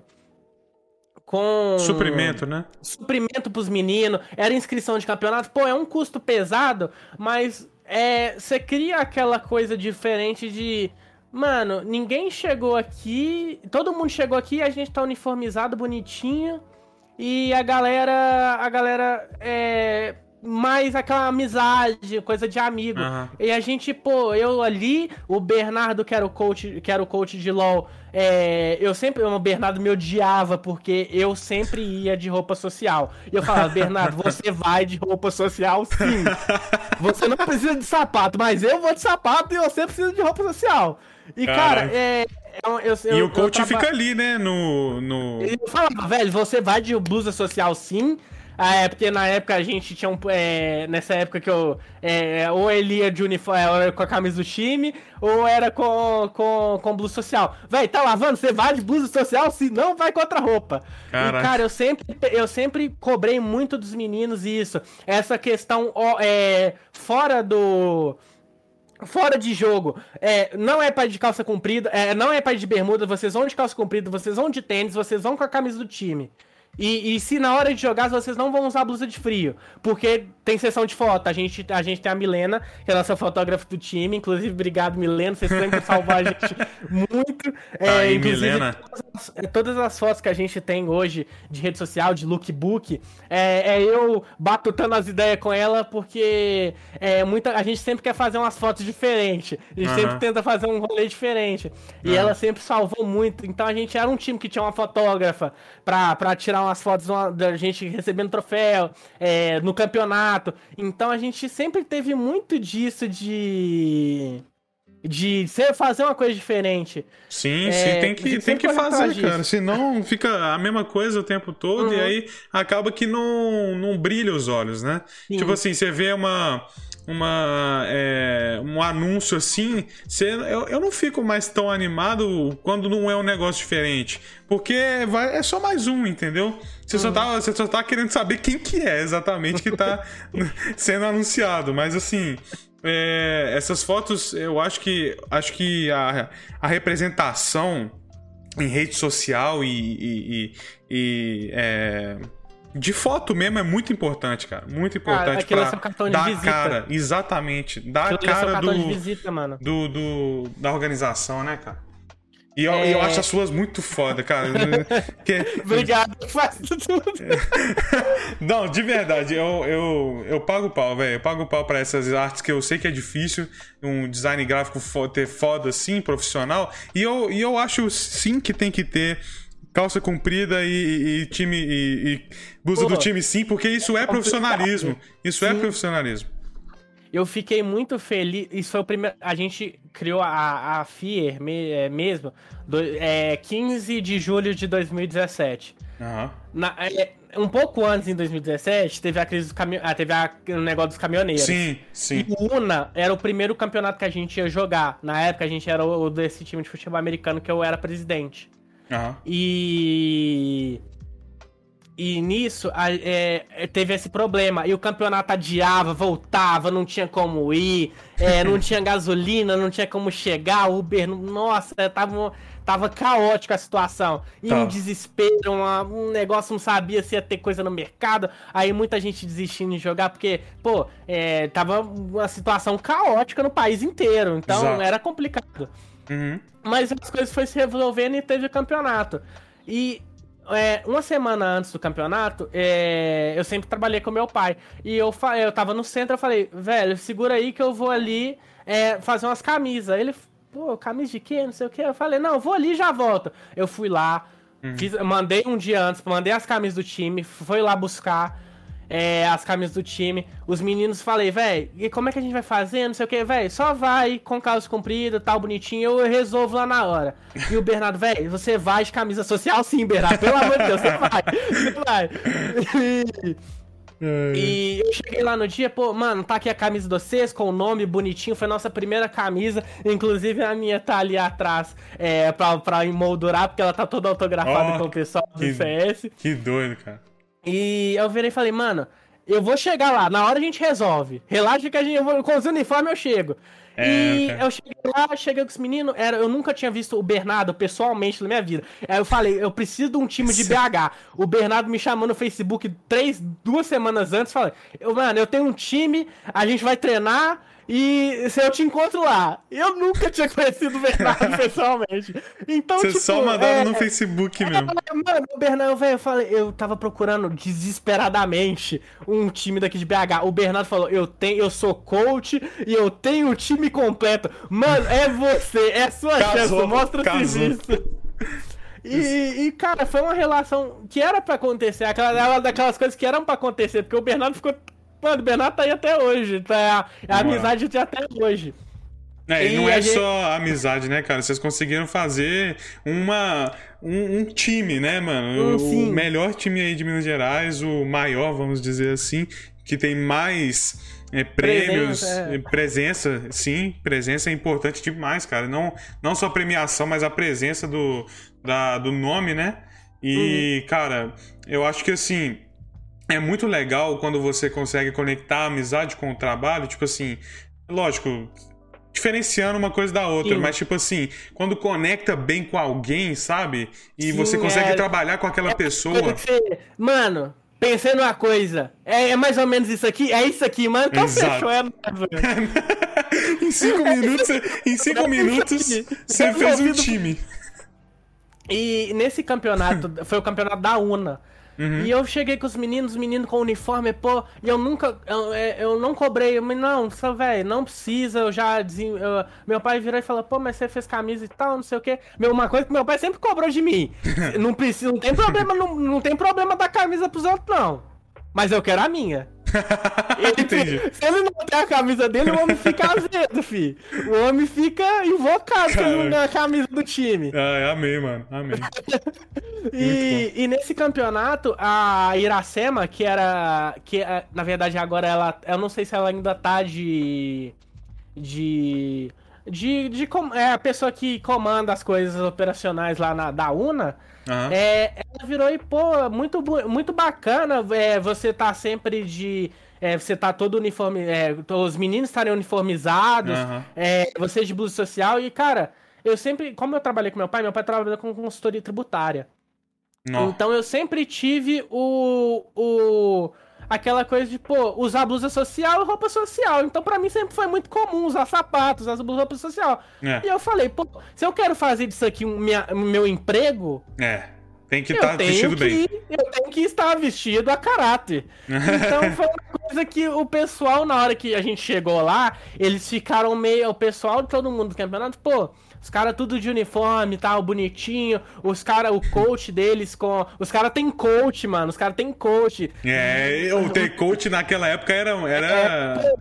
com. Suprimento, né? Suprimento pros meninos, era inscrição de campeonato. Pô, é um custo pesado, mas é, você cria aquela coisa diferente de. Mano, ninguém chegou aqui. Todo mundo chegou aqui, a gente tá uniformizado, bonitinho. E a galera. A galera é mais aquela amizade, coisa de amigo. Uhum. E a gente, pô, eu ali, o Bernardo, que era o coach, que era o coach de LoL, é, eu sempre, o Bernardo me odiava porque eu sempre ia de roupa social. E eu falava, Bernardo, você vai de roupa social sim. Você não precisa de sapato, mas eu vou de sapato e você precisa de roupa social. E, cara, cara é, eu, eu, e o coach tava... fica ali, né? No, no. Eu falava, velho, você vai de blusa social sim, ah, é, porque na época a gente tinha um. É, nessa época que eu. É, ou ele ia de uniforme é, com a camisa do time, ou era com, com, com blusa social. Véi, tá lavando? Você vai de blusa social? Se não, vai com outra roupa. Caraca. E, cara, eu sempre, eu sempre cobrei muito dos meninos isso. Essa questão é, fora do fora de jogo, é, não é para de calça comprida, é, não é para de bermuda, vocês vão de calça comprida, vocês vão de tênis, vocês vão com a camisa do time. E, e, se na hora de jogar vocês não vão usar blusa de frio, porque tem sessão de foto. A gente, a gente tem a Milena, que é a nossa fotógrafa do time. Inclusive, obrigado, Milena. Vocês sempre salvar a gente muito. É, Aí, Milena. Todas as, é, todas as, fotos que a gente tem hoje de rede social, de lookbook, é, é eu batutando as ideias com ela, porque é, muita, a gente sempre quer fazer umas fotos diferentes. A gente uhum. sempre tenta fazer um rolê diferente. E uhum. ela sempre salvou muito. Então a gente era um time que tinha uma fotógrafa pra, pra tirar umas fotos da gente recebendo troféu é, no campeonato. Então a gente sempre teve muito disso de de ser, fazer uma coisa diferente. Sim, é, sim, tem que, tem que fazer, cara. Senão fica a mesma coisa o tempo todo uhum. e aí acaba que não, não brilha os olhos, né? Sim. Tipo assim, você vê uma uma, é, um anúncio assim, você, eu, eu não fico mais tão animado quando não é um negócio diferente. Porque vai, é só mais um, entendeu? Você, uhum. só tá, você só tá querendo saber quem que é exatamente que tá sendo anunciado. Mas assim, é, essas fotos, eu acho que acho que a, a representação em rede social e, e, e, e é, de foto mesmo é muito importante, cara. Muito importante cara, pra cartão de dar visita. cara. Exatamente. Dar a cara do, visita, do, do, da organização, né, cara? E eu, é... eu acho as suas muito foda, cara. que... Obrigado, faz tudo. Não, de verdade, eu, eu, eu pago pau, velho. Eu pago pau pra essas artes que eu sei que é difícil, um design gráfico ter foda assim, profissional. E eu, e eu acho sim que tem que ter calça comprida e, e time e, e blusa do time sim, porque isso é profissionalismo. Isso é sim. é profissionalismo. Eu fiquei muito feliz. Isso foi o primeiro. A gente criou a, a FIER me, é, mesmo, do, é, 15 de julho de 2017. Uhum. Na, é, um pouco antes, em 2017, teve a crise do caminho. Ah, teve a, o negócio dos caminhoneiros. Sim, sim. E o UNA era o primeiro campeonato que a gente ia jogar. Na época, a gente era o desse time de futebol americano que eu era presidente. Uhum. E e nisso a, é, é, teve esse problema. E o campeonato adiava, voltava, não tinha como ir, é, não tinha gasolina, não tinha como chegar. O Uber, nossa, tava, tava caótica a situação. E tá. um desespero, uma, um negócio, não sabia se ia ter coisa no mercado. Aí muita gente desistindo de jogar, porque, pô, é, tava uma situação caótica no país inteiro. Então Exato. era complicado. Uhum. Mas as coisas foram se resolvendo e teve o campeonato. E é, uma semana antes do campeonato, é, eu sempre trabalhei com meu pai. E eu, eu tava no centro, eu falei, velho, segura aí que eu vou ali é, fazer umas camisas. Ele, pô, camisa de quê? Não sei o que. Eu falei, não, eu vou ali e já volto. Eu fui lá, uhum. fiz, mandei um dia antes, mandei as camisas do time, fui lá buscar é, as camisas do time. Os meninos falei, velho, e como é que a gente vai fazer? Não sei o que, velho, só vai com calça comprida, tal, bonitinho, eu resolvo lá na hora. E o Bernardo, velho, você vai de camisa social sim, Bernardo, pelo amor de Deus, você vai, você vai. E eu cheguei lá no dia, pô, mano, tá aqui a camisa de vocês com o nome bonitinho, foi nossa primeira camisa. Inclusive a minha tá ali atrás é, pra, pra emoldurar, porque ela tá toda autografada oh, com o pessoal do que, CS. Que doido, cara. E eu virei e falei, mano, eu vou chegar lá, na hora a gente resolve. Relaxa que a gente, vou, com os uniformes eu chego. É, e okay. eu cheguei lá, cheguei com os meninos, era, eu nunca tinha visto o Bernardo pessoalmente na minha vida. Aí eu falei, eu preciso de um time de BH. O Bernardo me chamou no Facebook três, duas semanas antes, falei, eu, mano, eu tenho um time, a gente vai treinar, e se eu te encontro lá, eu nunca tinha conhecido o Bernardo pessoalmente. Então, Você tipo, só mandaram é, no Facebook é, mesmo. Mano, o Bernardo, velho, eu falei, eu tava procurando desesperadamente um time daqui de BH. O Bernardo falou: "Eu tenho, eu sou coach e eu tenho o time completo". Mano, é você, é sua casou, chance, mostra o serviço. E, e, cara, foi uma relação que era para acontecer, aquela daquelas coisas que eram para acontecer, porque o Bernardo ficou Mano, o Bernardo tá aí até hoje. Tá, é a amizade de até hoje. É, e não é gente... só amizade, né, cara? Vocês conseguiram fazer uma, um, um time, né, mano? o melhor time aí de Minas Gerais, o maior, vamos dizer assim, que tem mais é, prêmios, presença, é. presença, sim, presença é importante demais, cara. Não, não só a premiação, mas a presença do, da, do nome, né? E, uhum. cara, eu acho que assim é muito legal quando você consegue conectar a amizade com o trabalho, tipo assim, lógico, diferenciando uma coisa da outra, Sim. mas tipo assim, quando conecta bem com alguém, sabe? E Sim, você consegue é... trabalhar com aquela é pessoa. Você... Mano, pensei numa coisa. É, é, mais ou menos isso aqui? É isso aqui, mano. Então Exato. fechou, é Em cinco minutos, em cinco minutos, você fez um time. E nesse campeonato, foi o campeonato da UNA. Uhum. E eu cheguei com os meninos, os meninos com uniforme, pô, e eu nunca, eu, é, eu não cobrei, eu, não, só, velho, não precisa, eu já, eu, meu pai virou e falou, pô, mas você fez camisa e tal, não sei o quê. Meu, uma coisa que meu pai sempre cobrou de mim, não precisa, não tem problema, não, não tem problema dar camisa pros outros, não. Mas eu quero a minha. Ele, Entendi. Se ele não tem a camisa dele, o homem fica azedo, fi. O homem fica invocado se ele não ganha a camisa do time. Ah, amei, mano. Amei. e, e, nesse campeonato, a Iracema, que era. que é, Na verdade, agora ela. Eu não sei se ela ainda tá de. De. De, de, é a pessoa que comanda as coisas operacionais lá na, da UNA. Uhum. É, ela virou e, pô, muito, muito bacana é, você tá sempre de. É, você tá todo uniforme. É, os meninos estarem uniformizados, uhum. é, você de blusa social. E, cara, eu sempre. Como eu trabalhei com meu pai, meu pai trabalhou com consultoria tributária. Então eu sempre tive o. o aquela coisa de, pô, usar blusa social e roupa social. Então, para mim, sempre foi muito comum usar sapatos, usar roupa social. É. E eu falei, pô, se eu quero fazer disso aqui um minha, meu emprego. É. Tem que estar tá vestido que, bem. Eu tenho que estar vestido a caráter. Então foi uma coisa que o pessoal, na hora que a gente chegou lá, eles ficaram meio. O pessoal de todo mundo do campeonato, pô, os caras tudo de uniforme, tal, bonitinho. Os caras, o coach deles com. Os caras tem coach, mano. Os caras tem coach. É, o ter coach naquela época era. era... É,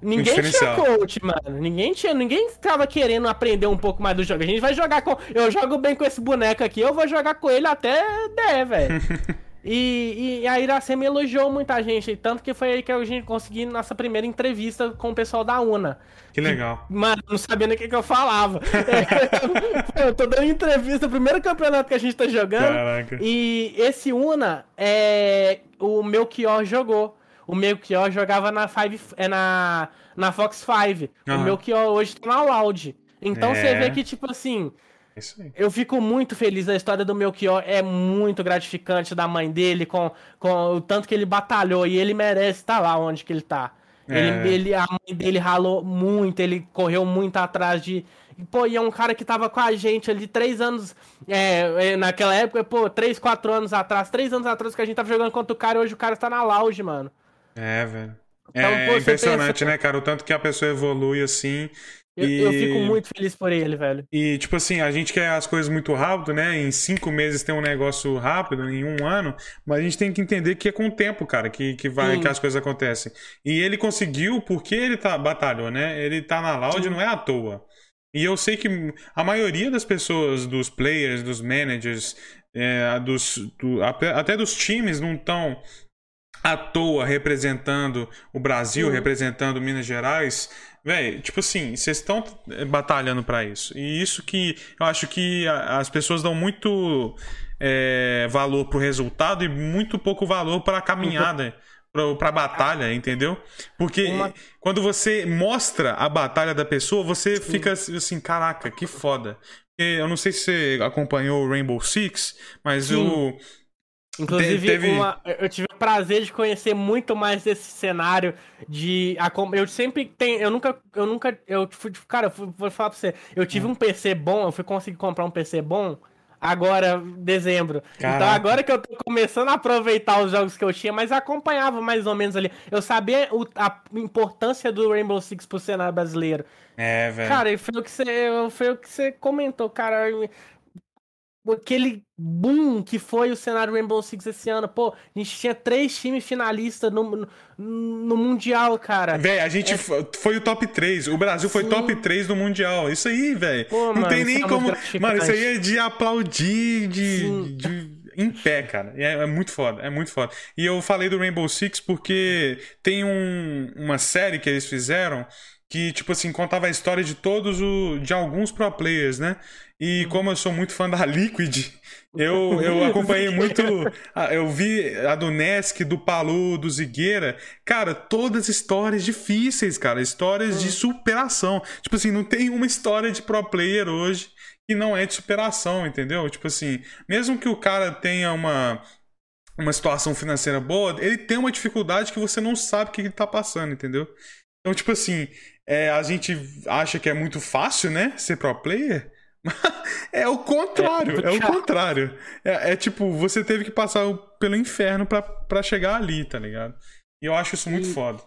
Ninguém tinha coach, mano. Ninguém tinha, ninguém tava querendo aprender um pouco mais do jogo. A gente vai jogar com. Eu jogo bem com esse boneco aqui, eu vou jogar com ele até der, velho. E, e, a Iracema elogiou muita gente, tanto que foi aí que a gente conseguiu nossa primeira entrevista com o pessoal da UNA. Que legal. Mano, não sabia nem o que, que eu falava. é, eu tô dando entrevista, o primeiro campeonato que a gente tá jogando. Caraca. E esse UNA, é, o Melchior jogou. O Melchior jogava na, Five, é, na, na Fox 5. Uhum. O Melchior hoje tá na Loud. Então é. você vê que, tipo assim, isso aí. Eu fico muito feliz. A história do Melchior é muito gratificante da mãe dele, com, com o tanto que ele batalhou. E ele merece estar lá onde que ele tá. É. Ele, ele, a mãe dele ralou muito, ele correu muito atrás de. Pô, e é um cara que tava com a gente ali três anos. É, é, naquela época, pô, três, quatro anos atrás, três anos atrás que a gente tava jogando contra o cara e hoje o cara está na lounge, mano. É, velho. Então, é pô, impressionante, pensa... né, cara? O tanto que a pessoa evolui assim. Eu, e... eu, fico muito feliz por ele, velho. E, tipo assim, a gente quer as coisas muito rápido, né? Em cinco meses tem um negócio rápido, em um ano, mas a gente tem que entender que é com o tempo, cara, que, que, vai, que as coisas acontecem. E ele conseguiu porque ele tá, batalhou, né? Ele tá na Loud, Sim. não é à toa. E eu sei que a maioria das pessoas, dos players, dos managers, é, dos, do, até dos times não estão à toa representando o Brasil, uhum. representando Minas Gerais Véi, tipo assim, vocês estão batalhando para isso. E isso que eu acho que as pessoas dão muito é, valor pro resultado e muito pouco valor para a caminhada. Pra, pra batalha, entendeu? Porque Uma... quando você mostra a batalha da pessoa, você Sim. fica assim, caraca, que foda. Eu não sei se você acompanhou o Rainbow Six, mas Sim. eu Inclusive, teve... uma, eu tive o prazer de conhecer muito mais desse cenário de eu sempre tenho, eu nunca, eu nunca, eu cara, eu vou falar pra você, eu tive hum. um PC bom, eu fui conseguir comprar um PC bom agora, dezembro. Então, Caraca. Então agora que eu tô começando a aproveitar os jogos que eu tinha, mas acompanhava mais ou menos ali. Eu sabia o, a importância do Rainbow Six pro cenário brasileiro. É, velho. Cara, foi o que você, foi o que você comentou, cara aquele boom que foi o cenário Rainbow Six esse ano. Pô, a gente tinha três times finalistas no, no, Mundial, cara. Véi, a gente é... foi o top 3. O Brasil foi Sim. top 3 no Mundial. Isso aí, velho. Não mano, tem nem é como. Mano, isso aí é de aplaudir de, de em pé, cara. É, é, muito foda, é muito foda. E eu falei do Rainbow Six porque tem um, uma série que eles fizeram que, tipo assim, contava a história de todos o. de alguns pro players, né? E como eu sou muito fã da Liquid, eu, eu acompanhei muito. Eu vi a do Nesk, do Palu, do Zigueira. Cara, todas histórias difíceis, cara. Histórias de hum. superação. Tipo assim, não tem uma história de pro player hoje que não é de superação, entendeu? Tipo assim, mesmo que o cara tenha uma, uma situação financeira boa, ele tem uma dificuldade que você não sabe o que ele tá passando, entendeu? Então, tipo assim, é, a gente acha que é muito fácil, né? Ser pro player. é o contrário, é, é o contrário. É, é, tipo, você teve que passar pelo inferno para chegar ali, tá ligado? E eu acho isso muito e, foda.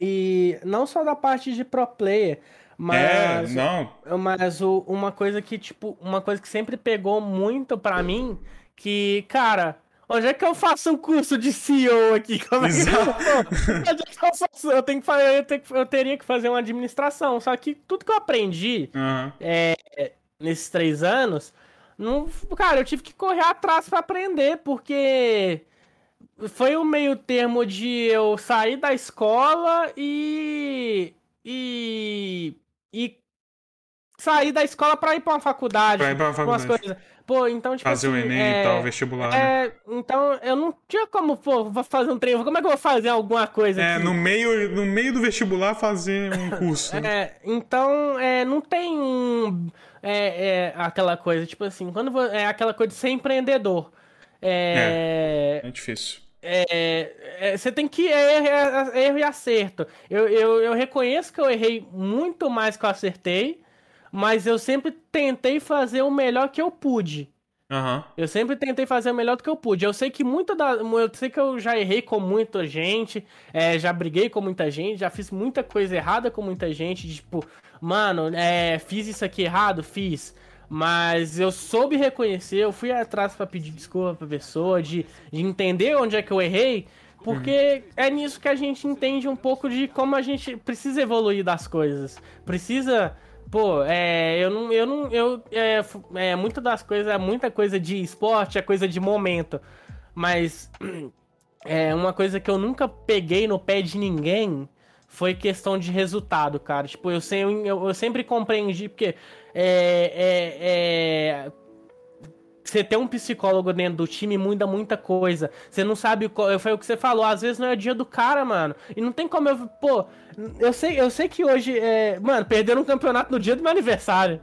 E não só da parte de pro player, mas. É, não. Mas o, uma coisa que, tipo, uma coisa que sempre pegou muito para mim, que, cara. Onde é que eu faço um curso de CEO aqui? Como é que, onde é que eu faço? Eu, tenho que fazer, eu, tenho, eu teria que fazer uma administração. Só que tudo que eu aprendi uhum. é, nesses três anos, não, cara, eu tive que correr atrás para aprender, porque foi o meio termo de eu sair da escola e. e. e sair da escola para ir para uma faculdade. Pra ir pra uma faculdade. Pô, então, tipo Fazer assim, o Enem é, e tal, vestibular. É, né? então eu não tinha como, pô, vou fazer um treino. Como é que eu vou fazer alguma coisa É, aqui? no meio, no meio do vestibular fazer um curso. é, então, é, não tem é, é aquela coisa, tipo assim, quando é aquela coisa de ser empreendedor. É, é, é difícil. é, é, você tem que erro, erro e acerto. Eu, eu, eu reconheço que eu errei muito mais que eu acertei, mas eu sempre tentei fazer o melhor que eu pude. Uhum. Eu sempre tentei fazer o melhor do que eu pude. Eu sei que muita da. Eu sei que eu já errei com muita gente, é, já briguei com muita gente, já fiz muita coisa errada com muita gente. Tipo, mano, é, fiz isso aqui errado? Fiz. Mas eu soube reconhecer, eu fui atrás para pedir desculpa pra pessoa, de, de entender onde é que eu errei. Porque uhum. é nisso que a gente entende um pouco de como a gente precisa evoluir das coisas. Precisa Pô, é, eu não, eu não, eu, é, é, muita das coisas, é muita coisa de esporte, é coisa de momento, mas é uma coisa que eu nunca peguei no pé de ninguém foi questão de resultado, cara. Tipo, eu, sempre, eu, eu sempre compreendi, porque é, é, é, você ter um psicólogo dentro do time muda muita coisa. Você não sabe qual. Foi o que você falou, às vezes não é o dia do cara, mano. E não tem como eu. Pô, eu sei, eu sei que hoje. É... Mano, perderam um campeonato no dia do meu aniversário.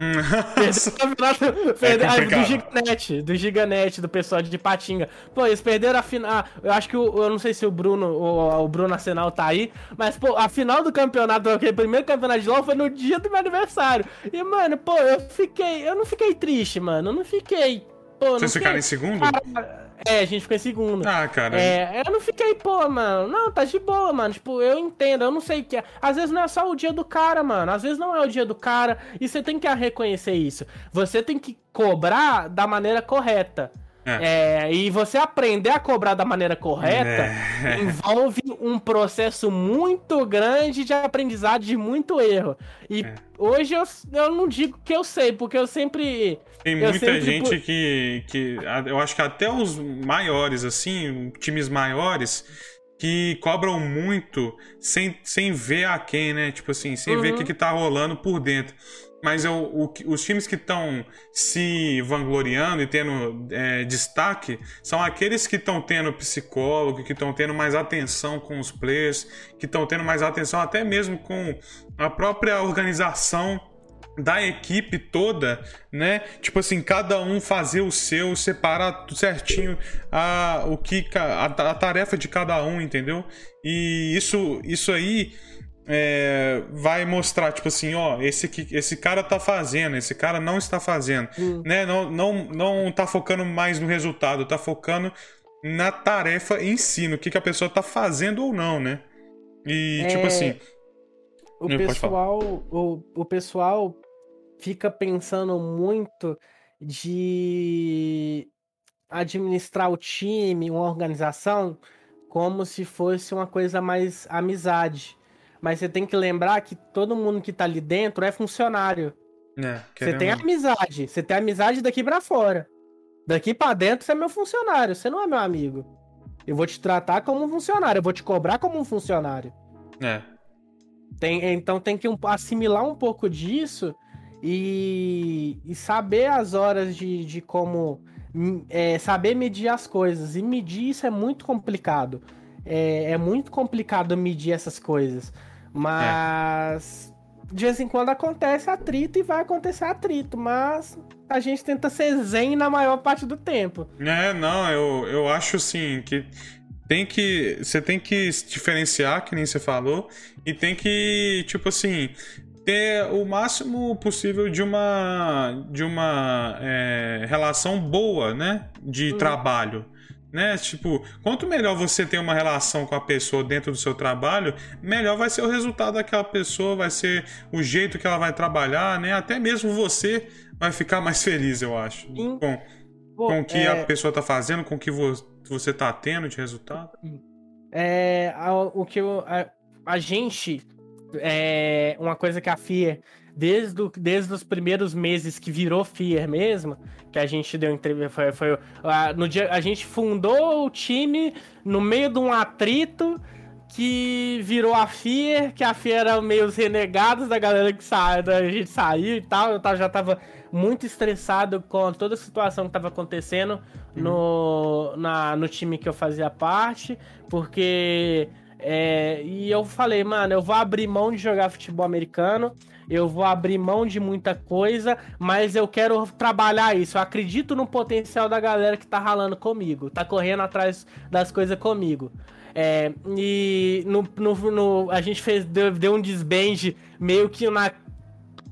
perderam o campeonato é do Giganet, do Giganet, do pessoal de Patinga. Pô, eles perderam a final. Ah, eu acho que o, eu não sei se o Bruno, o, o Bruno Arsenal tá aí, mas, pô, a final do campeonato, aquele primeiro campeonato de LOL foi no dia do meu aniversário. E, mano, pô, eu fiquei. Eu não fiquei triste, mano. Eu não fiquei Pô, Vocês ficaram em segundo? Cara, é, a gente ficou em segundo. Ah, cara. É, eu não fiquei, pô, mano. Não, tá de boa, mano. Tipo, eu entendo, eu não sei o que é. Às vezes não é só o dia do cara, mano. Às vezes não é o dia do cara. E você tem que reconhecer isso. Você tem que cobrar da maneira correta. É. É, e você aprender a cobrar da maneira correta é. envolve um processo muito grande de aprendizado, de muito erro. E é. hoje eu, eu não digo que eu sei, porque eu sempre. Tem muita sempre... gente que, que. Eu acho que até os maiores, assim, times maiores que cobram muito sem, sem ver a quem, né? Tipo assim, sem uhum. ver o que, que tá rolando por dentro. Mas eu, o, os times que estão se vangloriando e tendo é, destaque são aqueles que estão tendo psicólogo, que estão tendo mais atenção com os players, que estão tendo mais atenção até mesmo com a própria organização da equipe toda, né? Tipo assim, cada um fazer o seu, separar certinho a, o que, a, a tarefa de cada um, entendeu? E isso, isso aí é, vai mostrar, tipo assim, ó, esse, esse cara tá fazendo, esse cara não está fazendo, hum. né? Não, não, não tá focando mais no resultado, tá focando na tarefa em si, no que, que a pessoa tá fazendo ou não, né? E, é... tipo assim... O pessoal, o, o pessoal fica pensando muito de administrar o time, uma organização, como se fosse uma coisa mais amizade. Mas você tem que lembrar que todo mundo que tá ali dentro é funcionário. É, você tem amizade. Você tem amizade daqui para fora. Daqui para dentro você é meu funcionário. Você não é meu amigo. Eu vou te tratar como um funcionário. Eu vou te cobrar como um funcionário. É. Tem, então tem que assimilar um pouco disso e, e saber as horas de, de como. É, saber medir as coisas. E medir isso é muito complicado. É, é muito complicado medir essas coisas. Mas é. de vez em quando acontece atrito e vai acontecer atrito, mas a gente tenta ser zen na maior parte do tempo. É, não, eu, eu acho assim que tem que. Você tem que se diferenciar, que nem você falou, e tem que, tipo assim, ter o máximo possível de uma de uma é, relação boa, né? De uhum. trabalho né? Tipo, quanto melhor você tem uma relação com a pessoa dentro do seu trabalho, melhor vai ser o resultado daquela pessoa, vai ser o jeito que ela vai trabalhar, né? Até mesmo você vai ficar mais feliz, eu acho, com, Bom, com o que é... a pessoa tá fazendo, com o que você tá tendo de resultado. É, o que eu, a, a gente, é, uma coisa que a FIA desde, o, desde os primeiros meses que virou Fear mesmo, que a gente deu entrevista, foi, foi a, no dia, a gente fundou o time no meio de um atrito que virou a Fear, que a Fear era meio os renegados da galera que saiu, da gente saiu e tal, eu já tava muito estressado com toda a situação que tava acontecendo uhum. no, na, no time que eu fazia parte, porque... É, e eu falei, mano, eu vou abrir mão de jogar futebol americano eu vou abrir mão de muita coisa, mas eu quero trabalhar isso. Eu acredito no potencial da galera que tá ralando comigo, tá correndo atrás das coisas comigo. É, e no, no, no, a gente fez, deu, deu um desband meio que na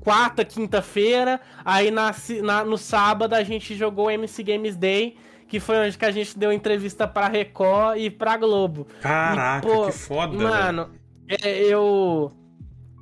quarta, quinta-feira. Aí na, na, no sábado a gente jogou o MC Games Day, que foi onde que a gente deu entrevista pra Record e pra Globo. Caraca, e, pô, que foda, Mano, é, eu.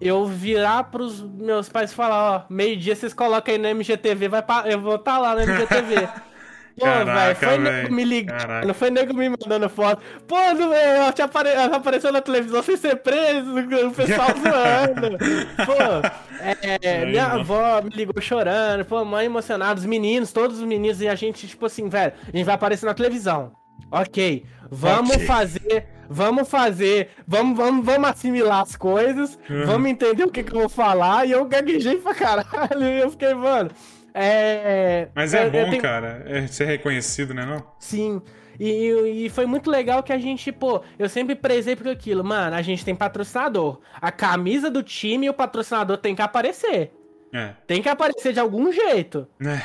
Eu virar pros meus pais e falar, ó, meio-dia vocês colocam aí no MGTV, vai pra, eu vou estar tá lá no MGTV. Pô, velho, foi nego me ligando, não foi nego me mandando foto. Pô, eu te apare... apareceu na televisão sem ser preso, o pessoal zoando. Pô, é, minha avó me ligou chorando, pô, mãe emocionada, os meninos, todos os meninos, e a gente, tipo assim, velho, a gente vai aparecer na televisão. Ok, vamos okay. fazer, vamos fazer, vamos, vamos, vamos assimilar as coisas, uhum. vamos entender o que, que eu vou falar, e eu gaguejei pra caralho, e eu fiquei, mano. É, Mas é, bom, tenho... cara, é ser reconhecido, né, não? Sim. E, e, foi muito legal que a gente, pô, eu sempre prezei por aquilo, mano, a gente tem patrocinador. A camisa do time e o patrocinador tem que aparecer. É. Tem que aparecer de algum jeito. É.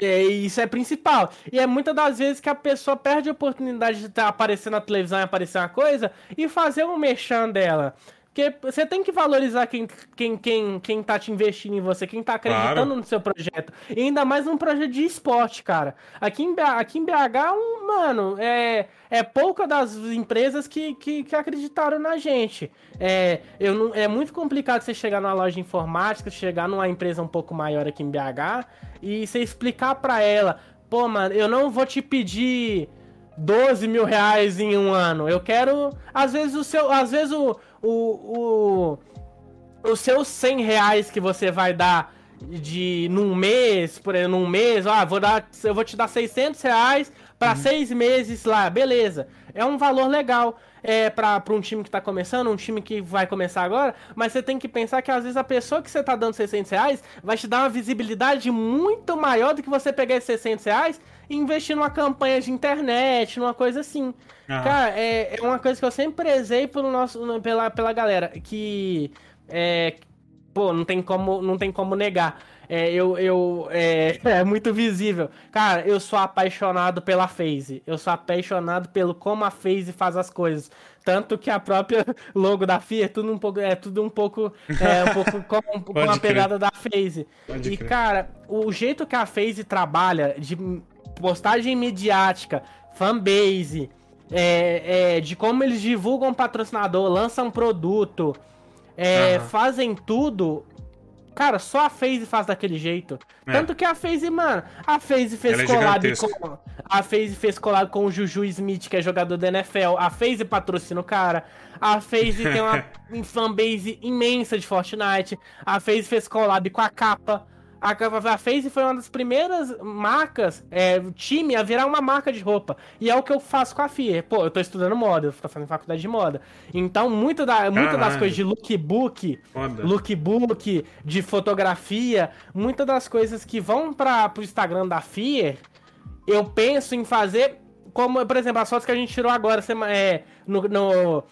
é isso é principal. E é muitas das vezes que a pessoa perde a oportunidade de estar aparecendo na televisão e aparecer uma coisa e fazer um mexão dela. Porque você tem que valorizar quem, quem, quem, quem tá te investindo em você, quem tá acreditando claro. no seu projeto. E ainda mais num projeto de esporte, cara. Aqui em, BH, aqui em BH, um, mano, é, é pouca das empresas que, que, que acreditaram na gente. É, eu não, é muito complicado você chegar numa loja de informática, chegar numa empresa um pouco maior aqui em BH e você explicar para ela, pô, mano, eu não vou te pedir 12 mil reais em um ano. Eu quero. Às vezes o seu. Às vezes o. O. o os seus 100 reais que você vai dar de num mês, por exemplo, num mês, ah, vou dar, eu vou te dar 600 reais para uhum. seis meses lá, beleza. É um valor legal é, para um time que tá começando, um time que vai começar agora, mas você tem que pensar que às vezes a pessoa que você tá dando 600 reais vai te dar uma visibilidade muito maior do que você pegar esses 600 reais e investir numa campanha de internet, numa coisa assim. Uhum. Cara, é, é uma coisa que eu sempre prezei pelo nosso, pela, pela galera, que é, pô, não tem como, não tem como negar. É, eu, eu é, é, muito visível. Cara, eu sou apaixonado pela FaZe. Eu sou apaixonado pelo como a FaZe faz as coisas. Tanto que a própria logo da FIA é tudo um pouco, é tudo um pouco, é, um pouco com, com a pegada da FaZe. Pode e, crer. cara, o jeito que a FaZe trabalha de postagem midiática, fanbase, é, é, de como eles divulgam patrocinador, lançam produto, é, uhum. fazem tudo Cara, só a FaZe faz daquele jeito. É. Tanto que a FaZe, mano, a FaZe fez é collab com. A FaZe fez collab com o Juju Smith, que é jogador da NFL. A FaZe patrocina o cara. A FaZe tem uma fanbase imensa de Fortnite. A FaZe fez collab com a capa. A, a FaZe foi uma das primeiras marcas, é, time a virar uma marca de roupa. E é o que eu faço com a FIA. Pô, eu tô estudando moda, eu tô fazendo faculdade de moda. Então, muita da, muita das coisas de lookbook, Foda. lookbook, de fotografia, muitas das coisas que vão para pro Instagram da FIA, eu penso em fazer como, por exemplo, as fotos que a gente tirou agora é, no, no,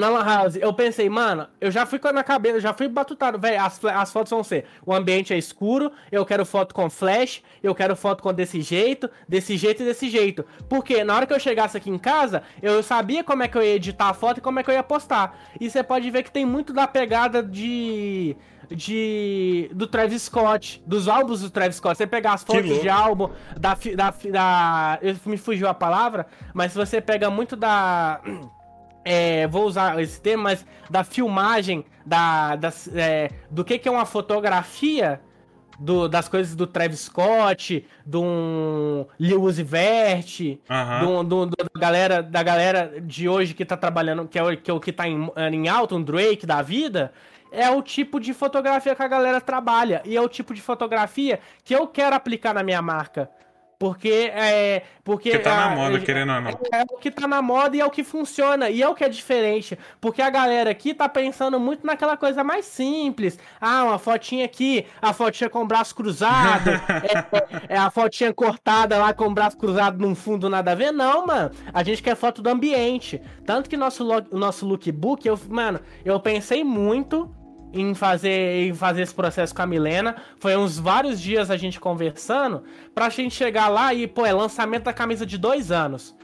na Lan House, eu pensei, mano, eu já fui na cabeça, já fui batutado, velho, as, as fotos vão ser, o ambiente é escuro, eu quero foto com flash, eu quero foto com desse jeito, desse jeito e desse jeito. Porque na hora que eu chegasse aqui em casa, eu sabia como é que eu ia editar a foto e como é que eu ia postar. E você pode ver que tem muito da pegada de de do Travis Scott, dos álbuns do Travis Scott. Você pegar as fotos de álbum da, da, da eu me fugiu a palavra, mas se você pega muito da é, vou usar esse termo, mas da filmagem, da, das, é, do que, que é uma fotografia do, das coisas do Travis Scott, do Lil Uzi Vert, uhum. do, do, do, da, galera, da galera de hoje que tá trabalhando, que é o que, é o que tá em, em alto, um Drake da vida, é o tipo de fotografia que a galera trabalha. E é o tipo de fotografia que eu quero aplicar na minha marca. Porque é. Porque, porque tá na moda, é, querendo ou não. É, é, o que tá na moda e é o que funciona. E é o que é diferente. Porque a galera aqui tá pensando muito naquela coisa mais simples. Ah, uma fotinha aqui, a fotinha com o braço cruzado. é, é, a fotinha cortada lá com o braço cruzado num fundo nada a ver. Não, mano. A gente quer foto do ambiente. Tanto que nosso, nosso lookbook, eu, mano, eu pensei muito em fazer, em fazer esse processo com a Milena. Foi uns vários dias a gente conversando pra gente chegar lá e, pô, é lançamento da camisa de dois anos.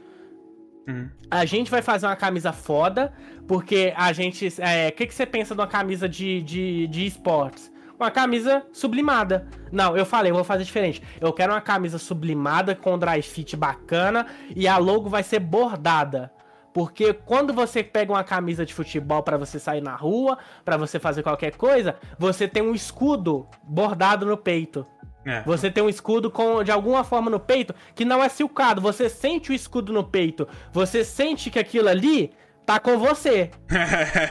Uhum. A gente vai fazer uma camisa foda, porque a gente. O é, que, que você pensa de uma camisa de, de, de esportes? Uma camisa sublimada. Não, eu falei, eu vou fazer diferente. Eu quero uma camisa sublimada com dry fit bacana e a logo vai ser bordada. Porque quando você pega uma camisa de futebol para você sair na rua, para você fazer qualquer coisa, você tem um escudo bordado no peito. É. Você tem um escudo com de alguma forma no peito que não é silcado. Você sente o escudo no peito. Você sente que aquilo ali tá com você.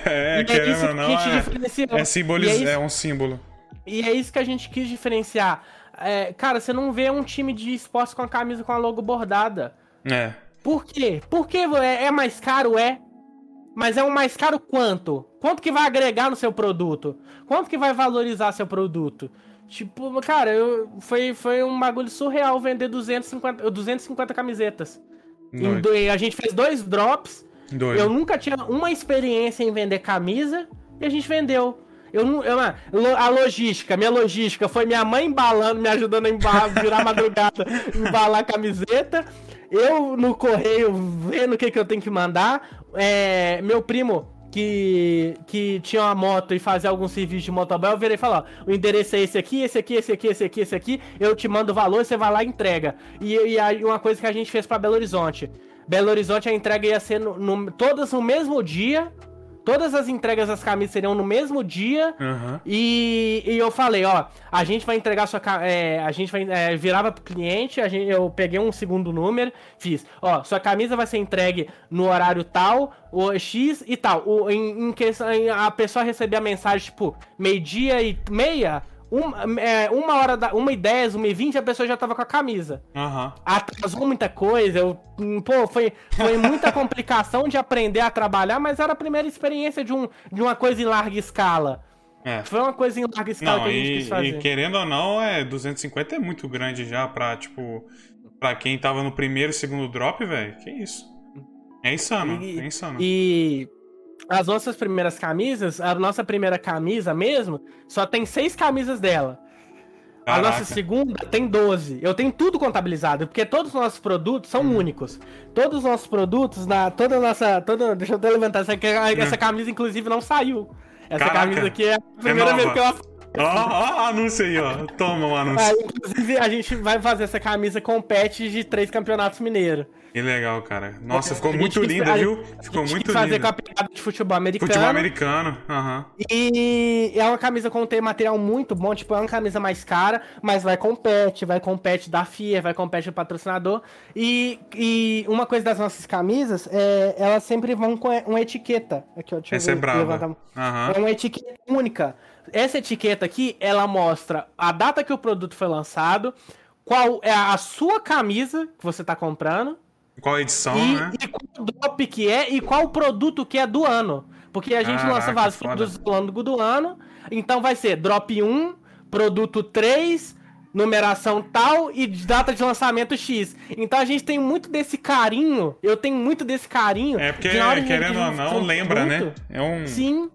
é, e é isso que a gente é, diferenciou. É, simboliz... é, isso... é um símbolo. E é isso que a gente quis diferenciar. É, cara, você não vê um time de esportes com a camisa com a logo bordada. É. Por quê? Porque é, é mais caro, é. Mas é um mais caro quanto? Quanto que vai agregar no seu produto? Quanto que vai valorizar seu produto? Tipo, cara, eu, foi, foi um bagulho surreal vender 250, 250 camisetas. A gente fez dois drops. Dois. Eu nunca tinha uma experiência em vender camisa e a gente vendeu. Eu não. Eu, a logística, minha logística foi minha mãe embalando, me ajudando a embalar, virar madrugada, embalar a camiseta eu no correio vendo o que, que eu tenho que mandar. É, meu primo, que, que tinha uma moto e fazia algum serviço de motoboy, eu virei e falei, ó, o endereço é esse aqui, esse aqui, esse aqui, esse aqui, esse aqui, eu te mando o valor, você vai lá e entrega. E, e aí uma coisa que a gente fez para Belo Horizonte. Belo Horizonte a entrega ia ser no, no, todas no mesmo dia, Todas as entregas das camisas seriam no mesmo dia. Uhum. E, e eu falei, ó, a gente vai entregar sua é, A gente vai. É, virava pro cliente, a gente, eu peguei um segundo número, fiz, ó, sua camisa vai ser entregue no horário tal, o X e tal. O, em, em, em a pessoa receber a mensagem, tipo, meio-dia e meia uma, é, uma hora, da, uma e dez, uma e vinte, a pessoa já tava com a camisa. Uhum. Atrasou muita coisa, eu, pô, foi, foi muita complicação de aprender a trabalhar, mas era a primeira experiência de, um, de uma coisa em larga escala. É. Foi uma coisa em larga escala não, que a gente e, quis fazer. E querendo ou não, é, 250 é muito grande já pra, tipo, pra quem tava no primeiro e segundo drop, velho. Que isso. É insano, e, é insano. E as nossas primeiras camisas, a nossa primeira camisa mesmo, só tem seis camisas dela. Caraca. A nossa segunda tem 12. Eu tenho tudo contabilizado, porque todos os nossos produtos são hum. únicos. Todos os nossos produtos, na, toda a nossa. Toda, deixa eu até levantar. Essa, essa hum. camisa, inclusive, não saiu. Essa Caraca. camisa aqui é a é primeira é vez que ela. Ó, ó, anúncio aí, ó. Toma um anúncio. Ah, inclusive, a gente vai fazer essa camisa com pet de três campeonatos mineiros. Que legal, cara. Nossa, ficou muito linda, viu? Ficou muito linda. fazer com a pegada de futebol americano. Futebol americano, aham. Uhum. E é uma camisa com um material muito bom, tipo, é uma camisa mais cara, mas vai com pet, vai com pet da FIA, vai com pet do patrocinador. E, e uma coisa das nossas camisas, é, elas sempre vão com uma etiqueta. Aqui, ó, deixa Essa eu ver, é brava. Uhum. É uma etiqueta única. Essa etiqueta aqui, ela mostra a data que o produto foi lançado, qual é a sua camisa que você está comprando, qual edição, e, né? E qual drop que é e qual produto que é do ano. Porque a gente Caraca, lança vários produtos do ano do ano. Então vai ser drop 1, produto 3, numeração tal e data de lançamento X. Então a gente tem muito desse carinho. Eu tenho muito desse carinho. É porque, querendo ou não, lembra, né? muito. né? É um. Sim.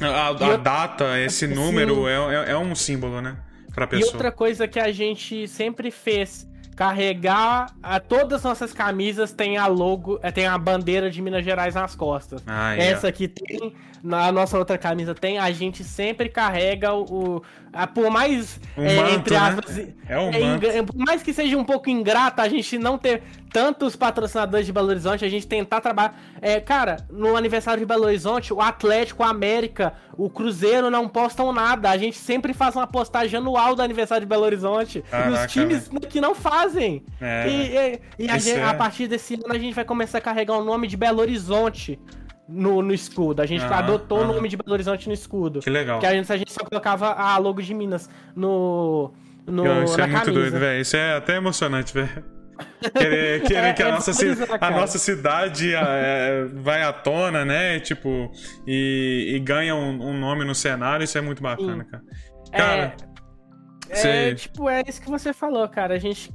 A, a eu... data, esse número é, é, é, um símbolo, né? Pra pessoa. E outra coisa que a gente sempre fez carregar a, todas as nossas camisas tem a logo, é, tem a bandeira de Minas Gerais nas costas. Ah, Essa aqui tem, na nossa outra camisa tem, a gente sempre carrega o, a, por mais um é, manto, entre né? aspas, né? é um é, por mais que seja um pouco ingrata a gente não ter tantos patrocinadores de Belo Horizonte, a gente tentar trabalhar, é, cara, no aniversário de Belo Horizonte, o Atlético, a América, o Cruzeiro não postam nada, a gente sempre faz uma postagem anual do aniversário de Belo Horizonte, Caraca, e os times né? que não fazem. É, e, e, e a, gente, a, é. partir desse ano a gente vai começar a carregar o nome de Belo Horizonte no, no escudo. A gente adotou o nome de Belo Horizonte no escudo. Que legal. Que a gente, a gente só colocava a logo de Minas no. no Isso é muito camisa. doido, velho. Isso é até emocionante, velho. Querer, querer é, que a, é nossa, a nossa cidade é, vai à tona, né? Tipo, e, e ganha um, um, nome no cenário, isso é muito bacana, Sim. cara. Cara, é, é, tipo, é isso que você falou, cara. A gente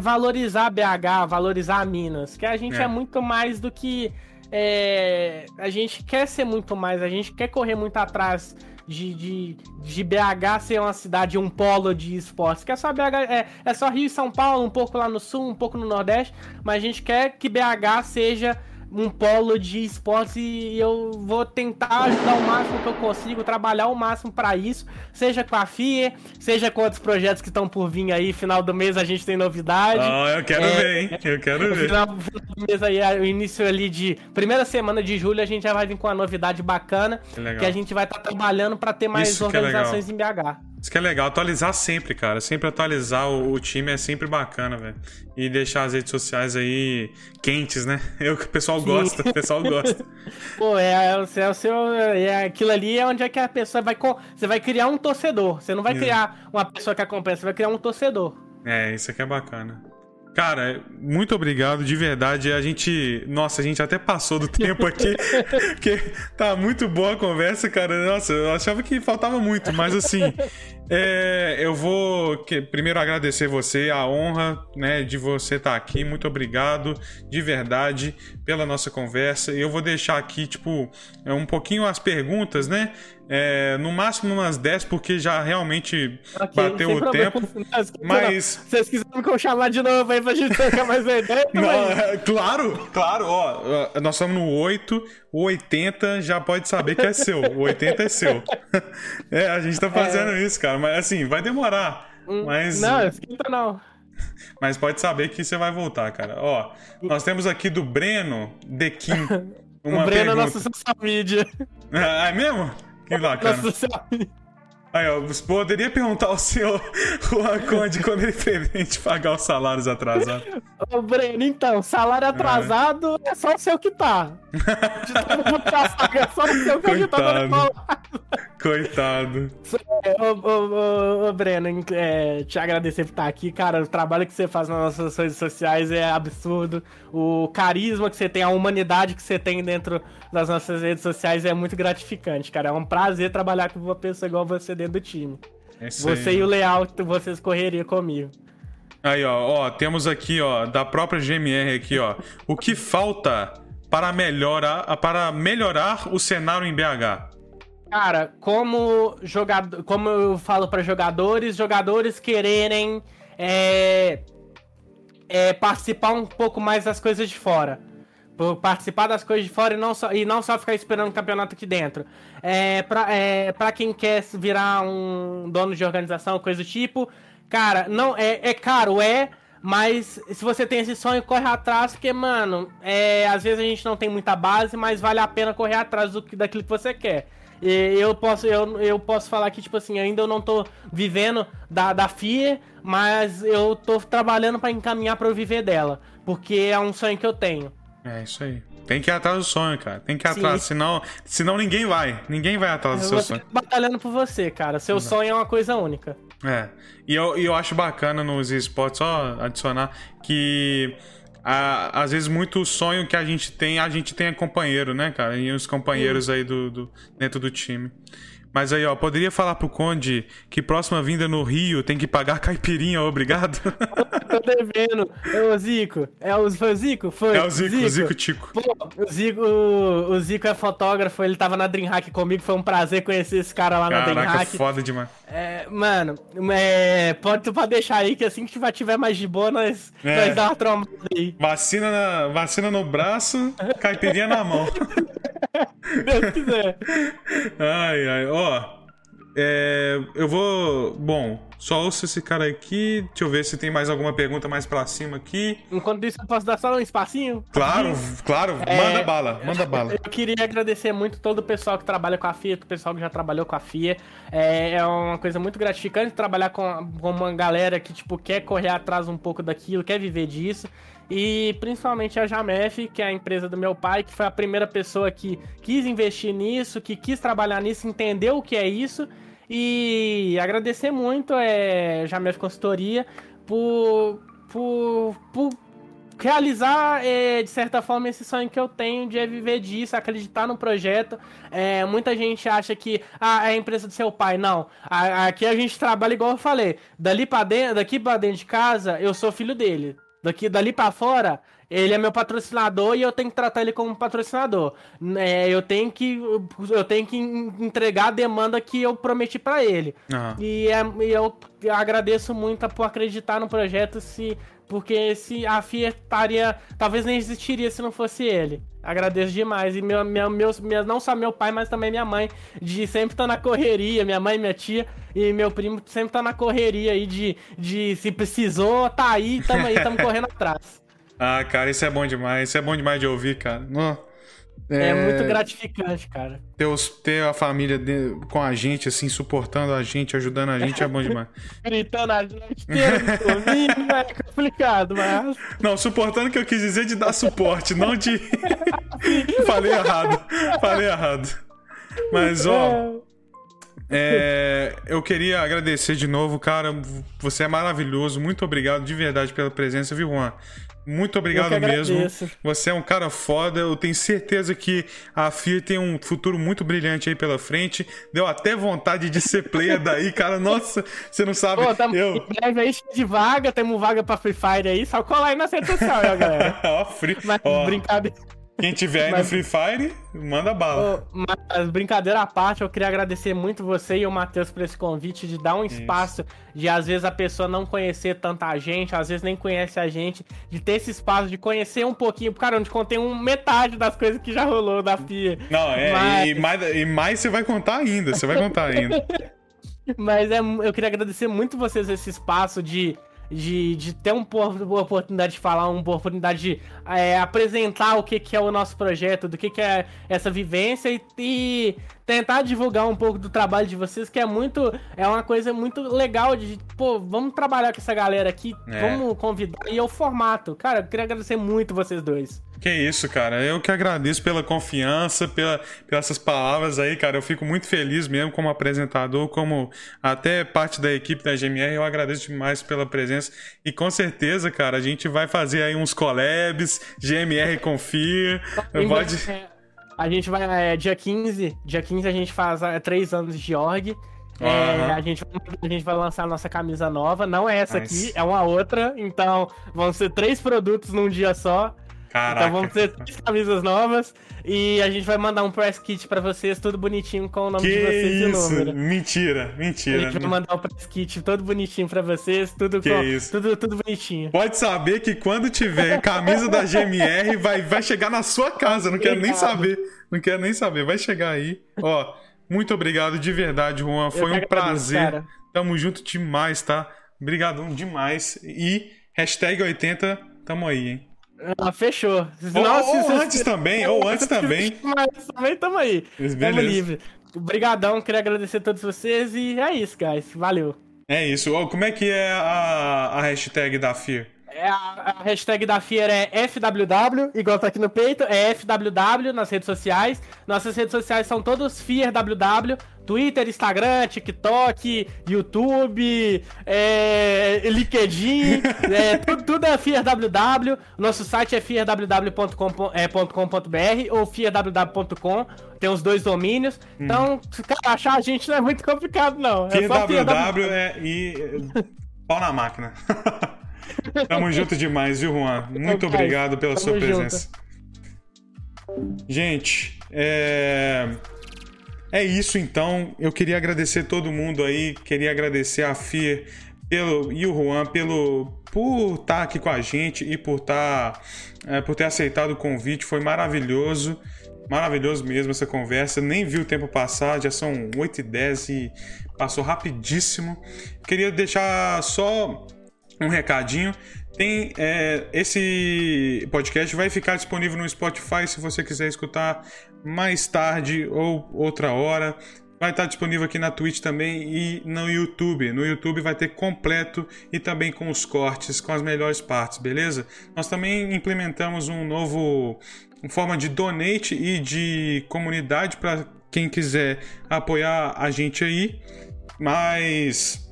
valorizar BH, valorizar Minas, que a gente é, é muito mais do que é, a gente quer ser muito mais, a gente quer correr muito atrás de, de, de BH ser uma cidade, um polo de esportes. Que é só BH, é, é só Rio e São Paulo, um pouco lá no sul, um pouco no Nordeste, mas a gente quer que BH seja um polo de esportes e eu vou tentar ajudar o máximo que eu consigo, trabalhar o máximo para isso, seja com a FIA, seja com outros projetos que estão por vir aí. Final do mês a gente tem novidade. Ah, eu quero é, ver, hein? Eu quero ver. Final, final do mês aí, o início ali de primeira semana de julho, a gente já vai vir com uma novidade bacana que, que a gente vai estar tá trabalhando para ter mais isso é organizações é em BH. Isso que é legal, atualizar sempre, cara. Sempre atualizar o, o time é sempre bacana, velho. E deixar as redes sociais aí quentes, né? Eu, o pessoal Sim. gosta, o pessoal gosta. Pô, é, é, o seu, é o seu. É, aquilo ali é onde é que a pessoa vai. Você vai criar um torcedor. Você não vai criar uma pessoa que acompanha, você vai criar um torcedor. É, isso aqui é bacana. Cara, muito obrigado, de verdade. A gente. Nossa, a gente até passou do tempo aqui. porque tá muito boa a conversa, cara. Nossa, eu achava que faltava muito, mas assim. É, eu vou que, primeiro agradecer você, a honra né, de você estar tá aqui. Muito obrigado, de verdade, pela nossa conversa. E eu vou deixar aqui, tipo, é, um pouquinho as perguntas, né? É, no máximo umas 10, porque já realmente okay, bateu o tempo. mas. Se vocês quiserem me chamar de novo aí pra gente trocar mais uma ideia. Não, é, claro, claro, ó. Nós estamos no 8, o 80 já pode saber que é seu. O 80 é seu. é, a gente tá fazendo é... isso, cara. Mas assim, vai demorar. Hum, mas. Não, esquenta não. Mas pode saber que você vai voltar, cara. Ó, nós temos aqui do Breno Dequim. Uma o Breno pergunta. é nosso social media. Ah, é mesmo? Que bacana. Media. Aí, ó, você poderia perguntar ao senhor Juan Conde quando ele pretende pagar os salários atrasados. Ô, Breno, então, salário atrasado é, é só o seu que tá. De todo mundo é só o seu que tá Coitado. Ô, ô, ô, ô Breno, é, te agradecer por estar aqui, cara. O trabalho que você faz nas nossas redes sociais é absurdo. O carisma que você tem, a humanidade que você tem dentro das nossas redes sociais é muito gratificante, cara. É um prazer trabalhar com uma pessoa igual você dentro do time. É você e o Leal, vocês correriam comigo. Aí, ó, ó, temos aqui, ó, da própria GMR aqui, ó. O que falta para melhorar, para melhorar o cenário em BH? Cara, como jogador, como eu falo para jogadores, jogadores quererem é, é, participar um pouco mais das coisas de fora. Participar das coisas de fora e não só, e não só ficar esperando o campeonato aqui dentro. É, pra, é, pra quem quer virar um dono de organização, coisa do tipo, cara, não é, é caro, é, mas se você tem esse sonho, corre atrás, porque, mano, é, às vezes a gente não tem muita base, mas vale a pena correr atrás do, daquilo que você quer. Eu posso, eu, eu posso falar que, tipo assim, ainda eu não tô vivendo da, da FIA, mas eu tô trabalhando para encaminhar para eu viver dela. Porque é um sonho que eu tenho. É isso aí. Tem que ir atrás do sonho, cara. Tem que ir atrás, senão, senão ninguém vai. Ninguém vai atrás do seu sonho. batalhando por você, cara. Seu sonho é uma coisa única. É. E eu, eu acho bacana nos esportes, só adicionar, que a, às vezes muito sonho que a gente tem, a gente tem é companheiro, né, cara? E os companheiros aí do, do, dentro do time. Mas aí, ó, poderia falar pro Conde que próxima vinda no Rio tem que pagar caipirinha, obrigado? Tô devendo. É o Zico. É o, foi o Zico? Foi. É o Zico, Zico. o Zico Tico. Pô, o Zico, o, o, Zico é fotógrafo, ele tava na Dreamhack comigo, foi um prazer conhecer esse cara lá Caraca, na Dreamhack. foda demais. É, mano, é, pode, tu pode deixar aí que assim que tiver mais de boa, nós, é. nós dá uma trombada aí. Vacina, na, vacina no braço, caipirinha na mão. Deus quiser. Ai, ai, ó. É, eu vou. Bom, só ouço esse cara aqui. Deixa eu ver se tem mais alguma pergunta mais pra cima aqui. Enquanto isso, eu posso dar só um espacinho? Claro, claro. É, manda bala, manda bala. Eu queria agradecer muito todo o pessoal que trabalha com a FIA, o pessoal que já trabalhou com a FIA. É, é uma coisa muito gratificante trabalhar com, com uma galera que, tipo, quer correr atrás um pouco daquilo, quer viver disso. E principalmente a Jamef, que é a empresa do meu pai, que foi a primeira pessoa que quis investir nisso, que quis trabalhar nisso, entendeu o que é isso. E agradecer muito é Jamef Consultoria por, por, por realizar, é, de certa forma, esse sonho que eu tenho de viver disso, acreditar no projeto. É, muita gente acha que ah, é a empresa do seu pai. Não. aqui a gente trabalha igual eu falei. Dali pra dentro, daqui para dentro de casa, eu sou filho dele. Daqui, dali para fora, ele é meu patrocinador e eu tenho que tratar ele como patrocinador. É, eu tenho que eu tenho que entregar a demanda que eu prometi para ele. Uhum. E, é, eu agradeço muito por acreditar no projeto se porque se a FIA estaria. Talvez nem existiria se não fosse ele. Agradeço demais. E meu, meu, meus, meu, não só meu pai, mas também minha mãe, de sempre estar tá na correria. Minha mãe, minha tia e meu primo sempre tá na correria aí de, de se precisou, tá aí, tamo aí, tamo correndo atrás. Ah, cara, isso é bom demais. Isso é bom demais de ouvir, cara. Não. É, é, muito gratificante, cara. Ter, os, ter a família de, com a gente, assim, suportando a gente, ajudando a gente é bom demais. Gritando a gente inteiro, é complicado, mas. Não, suportando que eu quis dizer de dar suporte, não de. Falei errado. Falei errado. Mas, ó. É, eu queria agradecer de novo, cara. Você é maravilhoso. Muito obrigado de verdade pela presença, viu, Juan? Muito obrigado mesmo. Você é um cara foda. Eu tenho certeza que a FIA tem um futuro muito brilhante aí pela frente. Deu até vontade de ser player daí, cara. Nossa, você não sabe. Pô, tamo eu... em breve aí de vaga, temos vaga pra Free Fire aí. Só colar aí na rede social, galera. Ó, free... Mas Ó, brincadeira. Quem tiver aí Mas... no Free Fire, manda bala. Mas, brincadeira à parte, eu queria agradecer muito você e o Matheus por esse convite de dar um espaço Isso. de às vezes a pessoa não conhecer tanta gente, às vezes nem conhece a gente, de ter esse espaço de conhecer um pouquinho. Cara, onde contei um metade das coisas que já rolou da FIA. Não, é, Mas... e, mais, e mais você vai contar ainda, você vai contar ainda. Mas é, eu queria agradecer muito vocês esse espaço de de, de ter uma oportunidade de falar, uma oportunidade de é, apresentar o que, que é o nosso projeto, do que, que é essa vivência e, e, tentar divulgar um pouco do trabalho de vocês, que é muito. É uma coisa muito legal de, pô, vamos trabalhar com essa galera aqui, é. vamos convidar. E é o formato. Cara, eu queria agradecer muito vocês dois. Que isso, cara. Eu que agradeço pela confiança, pela, pelas essas palavras aí, cara. Eu fico muito feliz mesmo como apresentador, como até parte da equipe da GMR. Eu agradeço demais pela presença. E com certeza, cara, a gente vai fazer aí uns collabs, GMR confia. Pode. A gente vai, é, dia 15, dia 15 a gente faz é, três anos de org. É, a, gente, a gente vai lançar a nossa camisa nova. Não é essa nice. aqui, é uma outra. Então vão ser três produtos num dia só. Caraca. Então vamos ter três camisas novas e a gente vai mandar um press kit pra vocês, tudo bonitinho com o nome que de vocês isso? e o número. Mentira, mentira. A gente vai mandar um press kit todo bonitinho pra vocês, tudo que com, isso? Tudo, tudo bonitinho. Pode saber que quando tiver camisa da GMR, vai, vai chegar na sua casa, não quero nem saber. Não quero nem saber, vai chegar aí. Ó, muito obrigado de verdade, Juan. Foi um prazer. Cara. Tamo junto demais, tá? Obrigadão demais. E hashtag 80, tamo aí, hein? Ah, fechou. Ou, ou antes também, ou antes também. Mas também tamo aí. Beleza. Tamo livre. Obrigadão, queria agradecer a todos vocês e é isso, guys. Valeu. É isso. Oh, como é que é a, a hashtag da FIA? É a, a, hashtag da FIA é FWW, igual tá aqui no peito, é FWW nas redes sociais. Nossas redes sociais são todos FIAWW. Twitter, Instagram, TikTok, YouTube, é, LinkedIn, é, tudo, tudo, é FIAWW. Nosso site é fiaww.com.br é, ou fiaww.com. Tem os dois domínios. Hum. Então, se achar a gente não é muito complicado, não. É FIAWW é e. pau na máquina. Tamo junto demais, viu, Juan? Muito obrigado pela sua presença. Gente, é. É isso então. Eu queria agradecer todo mundo aí, queria agradecer a FIA pelo, e o Juan pelo, por estar aqui com a gente e por, estar, é, por ter aceitado o convite. Foi maravilhoso, maravilhoso mesmo essa conversa. Nem vi o tempo passar, já são 8 e 10 e passou rapidíssimo. Queria deixar só um recadinho. Tem é, esse podcast vai ficar disponível no Spotify se você quiser escutar mais tarde ou outra hora. Vai estar disponível aqui na Twitch também e no YouTube. No YouTube vai ter completo e também com os cortes, com as melhores partes, beleza? Nós também implementamos um novo uma forma de donate e de comunidade para quem quiser apoiar a gente aí. Mas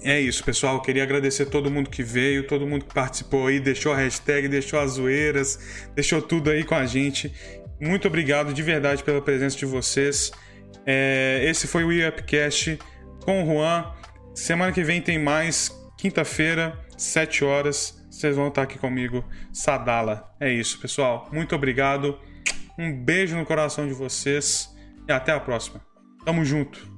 É isso, pessoal. Eu queria agradecer todo mundo que veio, todo mundo que participou aí, deixou a hashtag, deixou as zoeiras, deixou tudo aí com a gente. Muito obrigado de verdade pela presença de vocês. É, esse foi o Upcast com o Juan. Semana que vem tem mais. Quinta-feira, 7 horas. Vocês vão estar aqui comigo, Sadala. É isso, pessoal. Muito obrigado. Um beijo no coração de vocês e até a próxima. Tamo junto.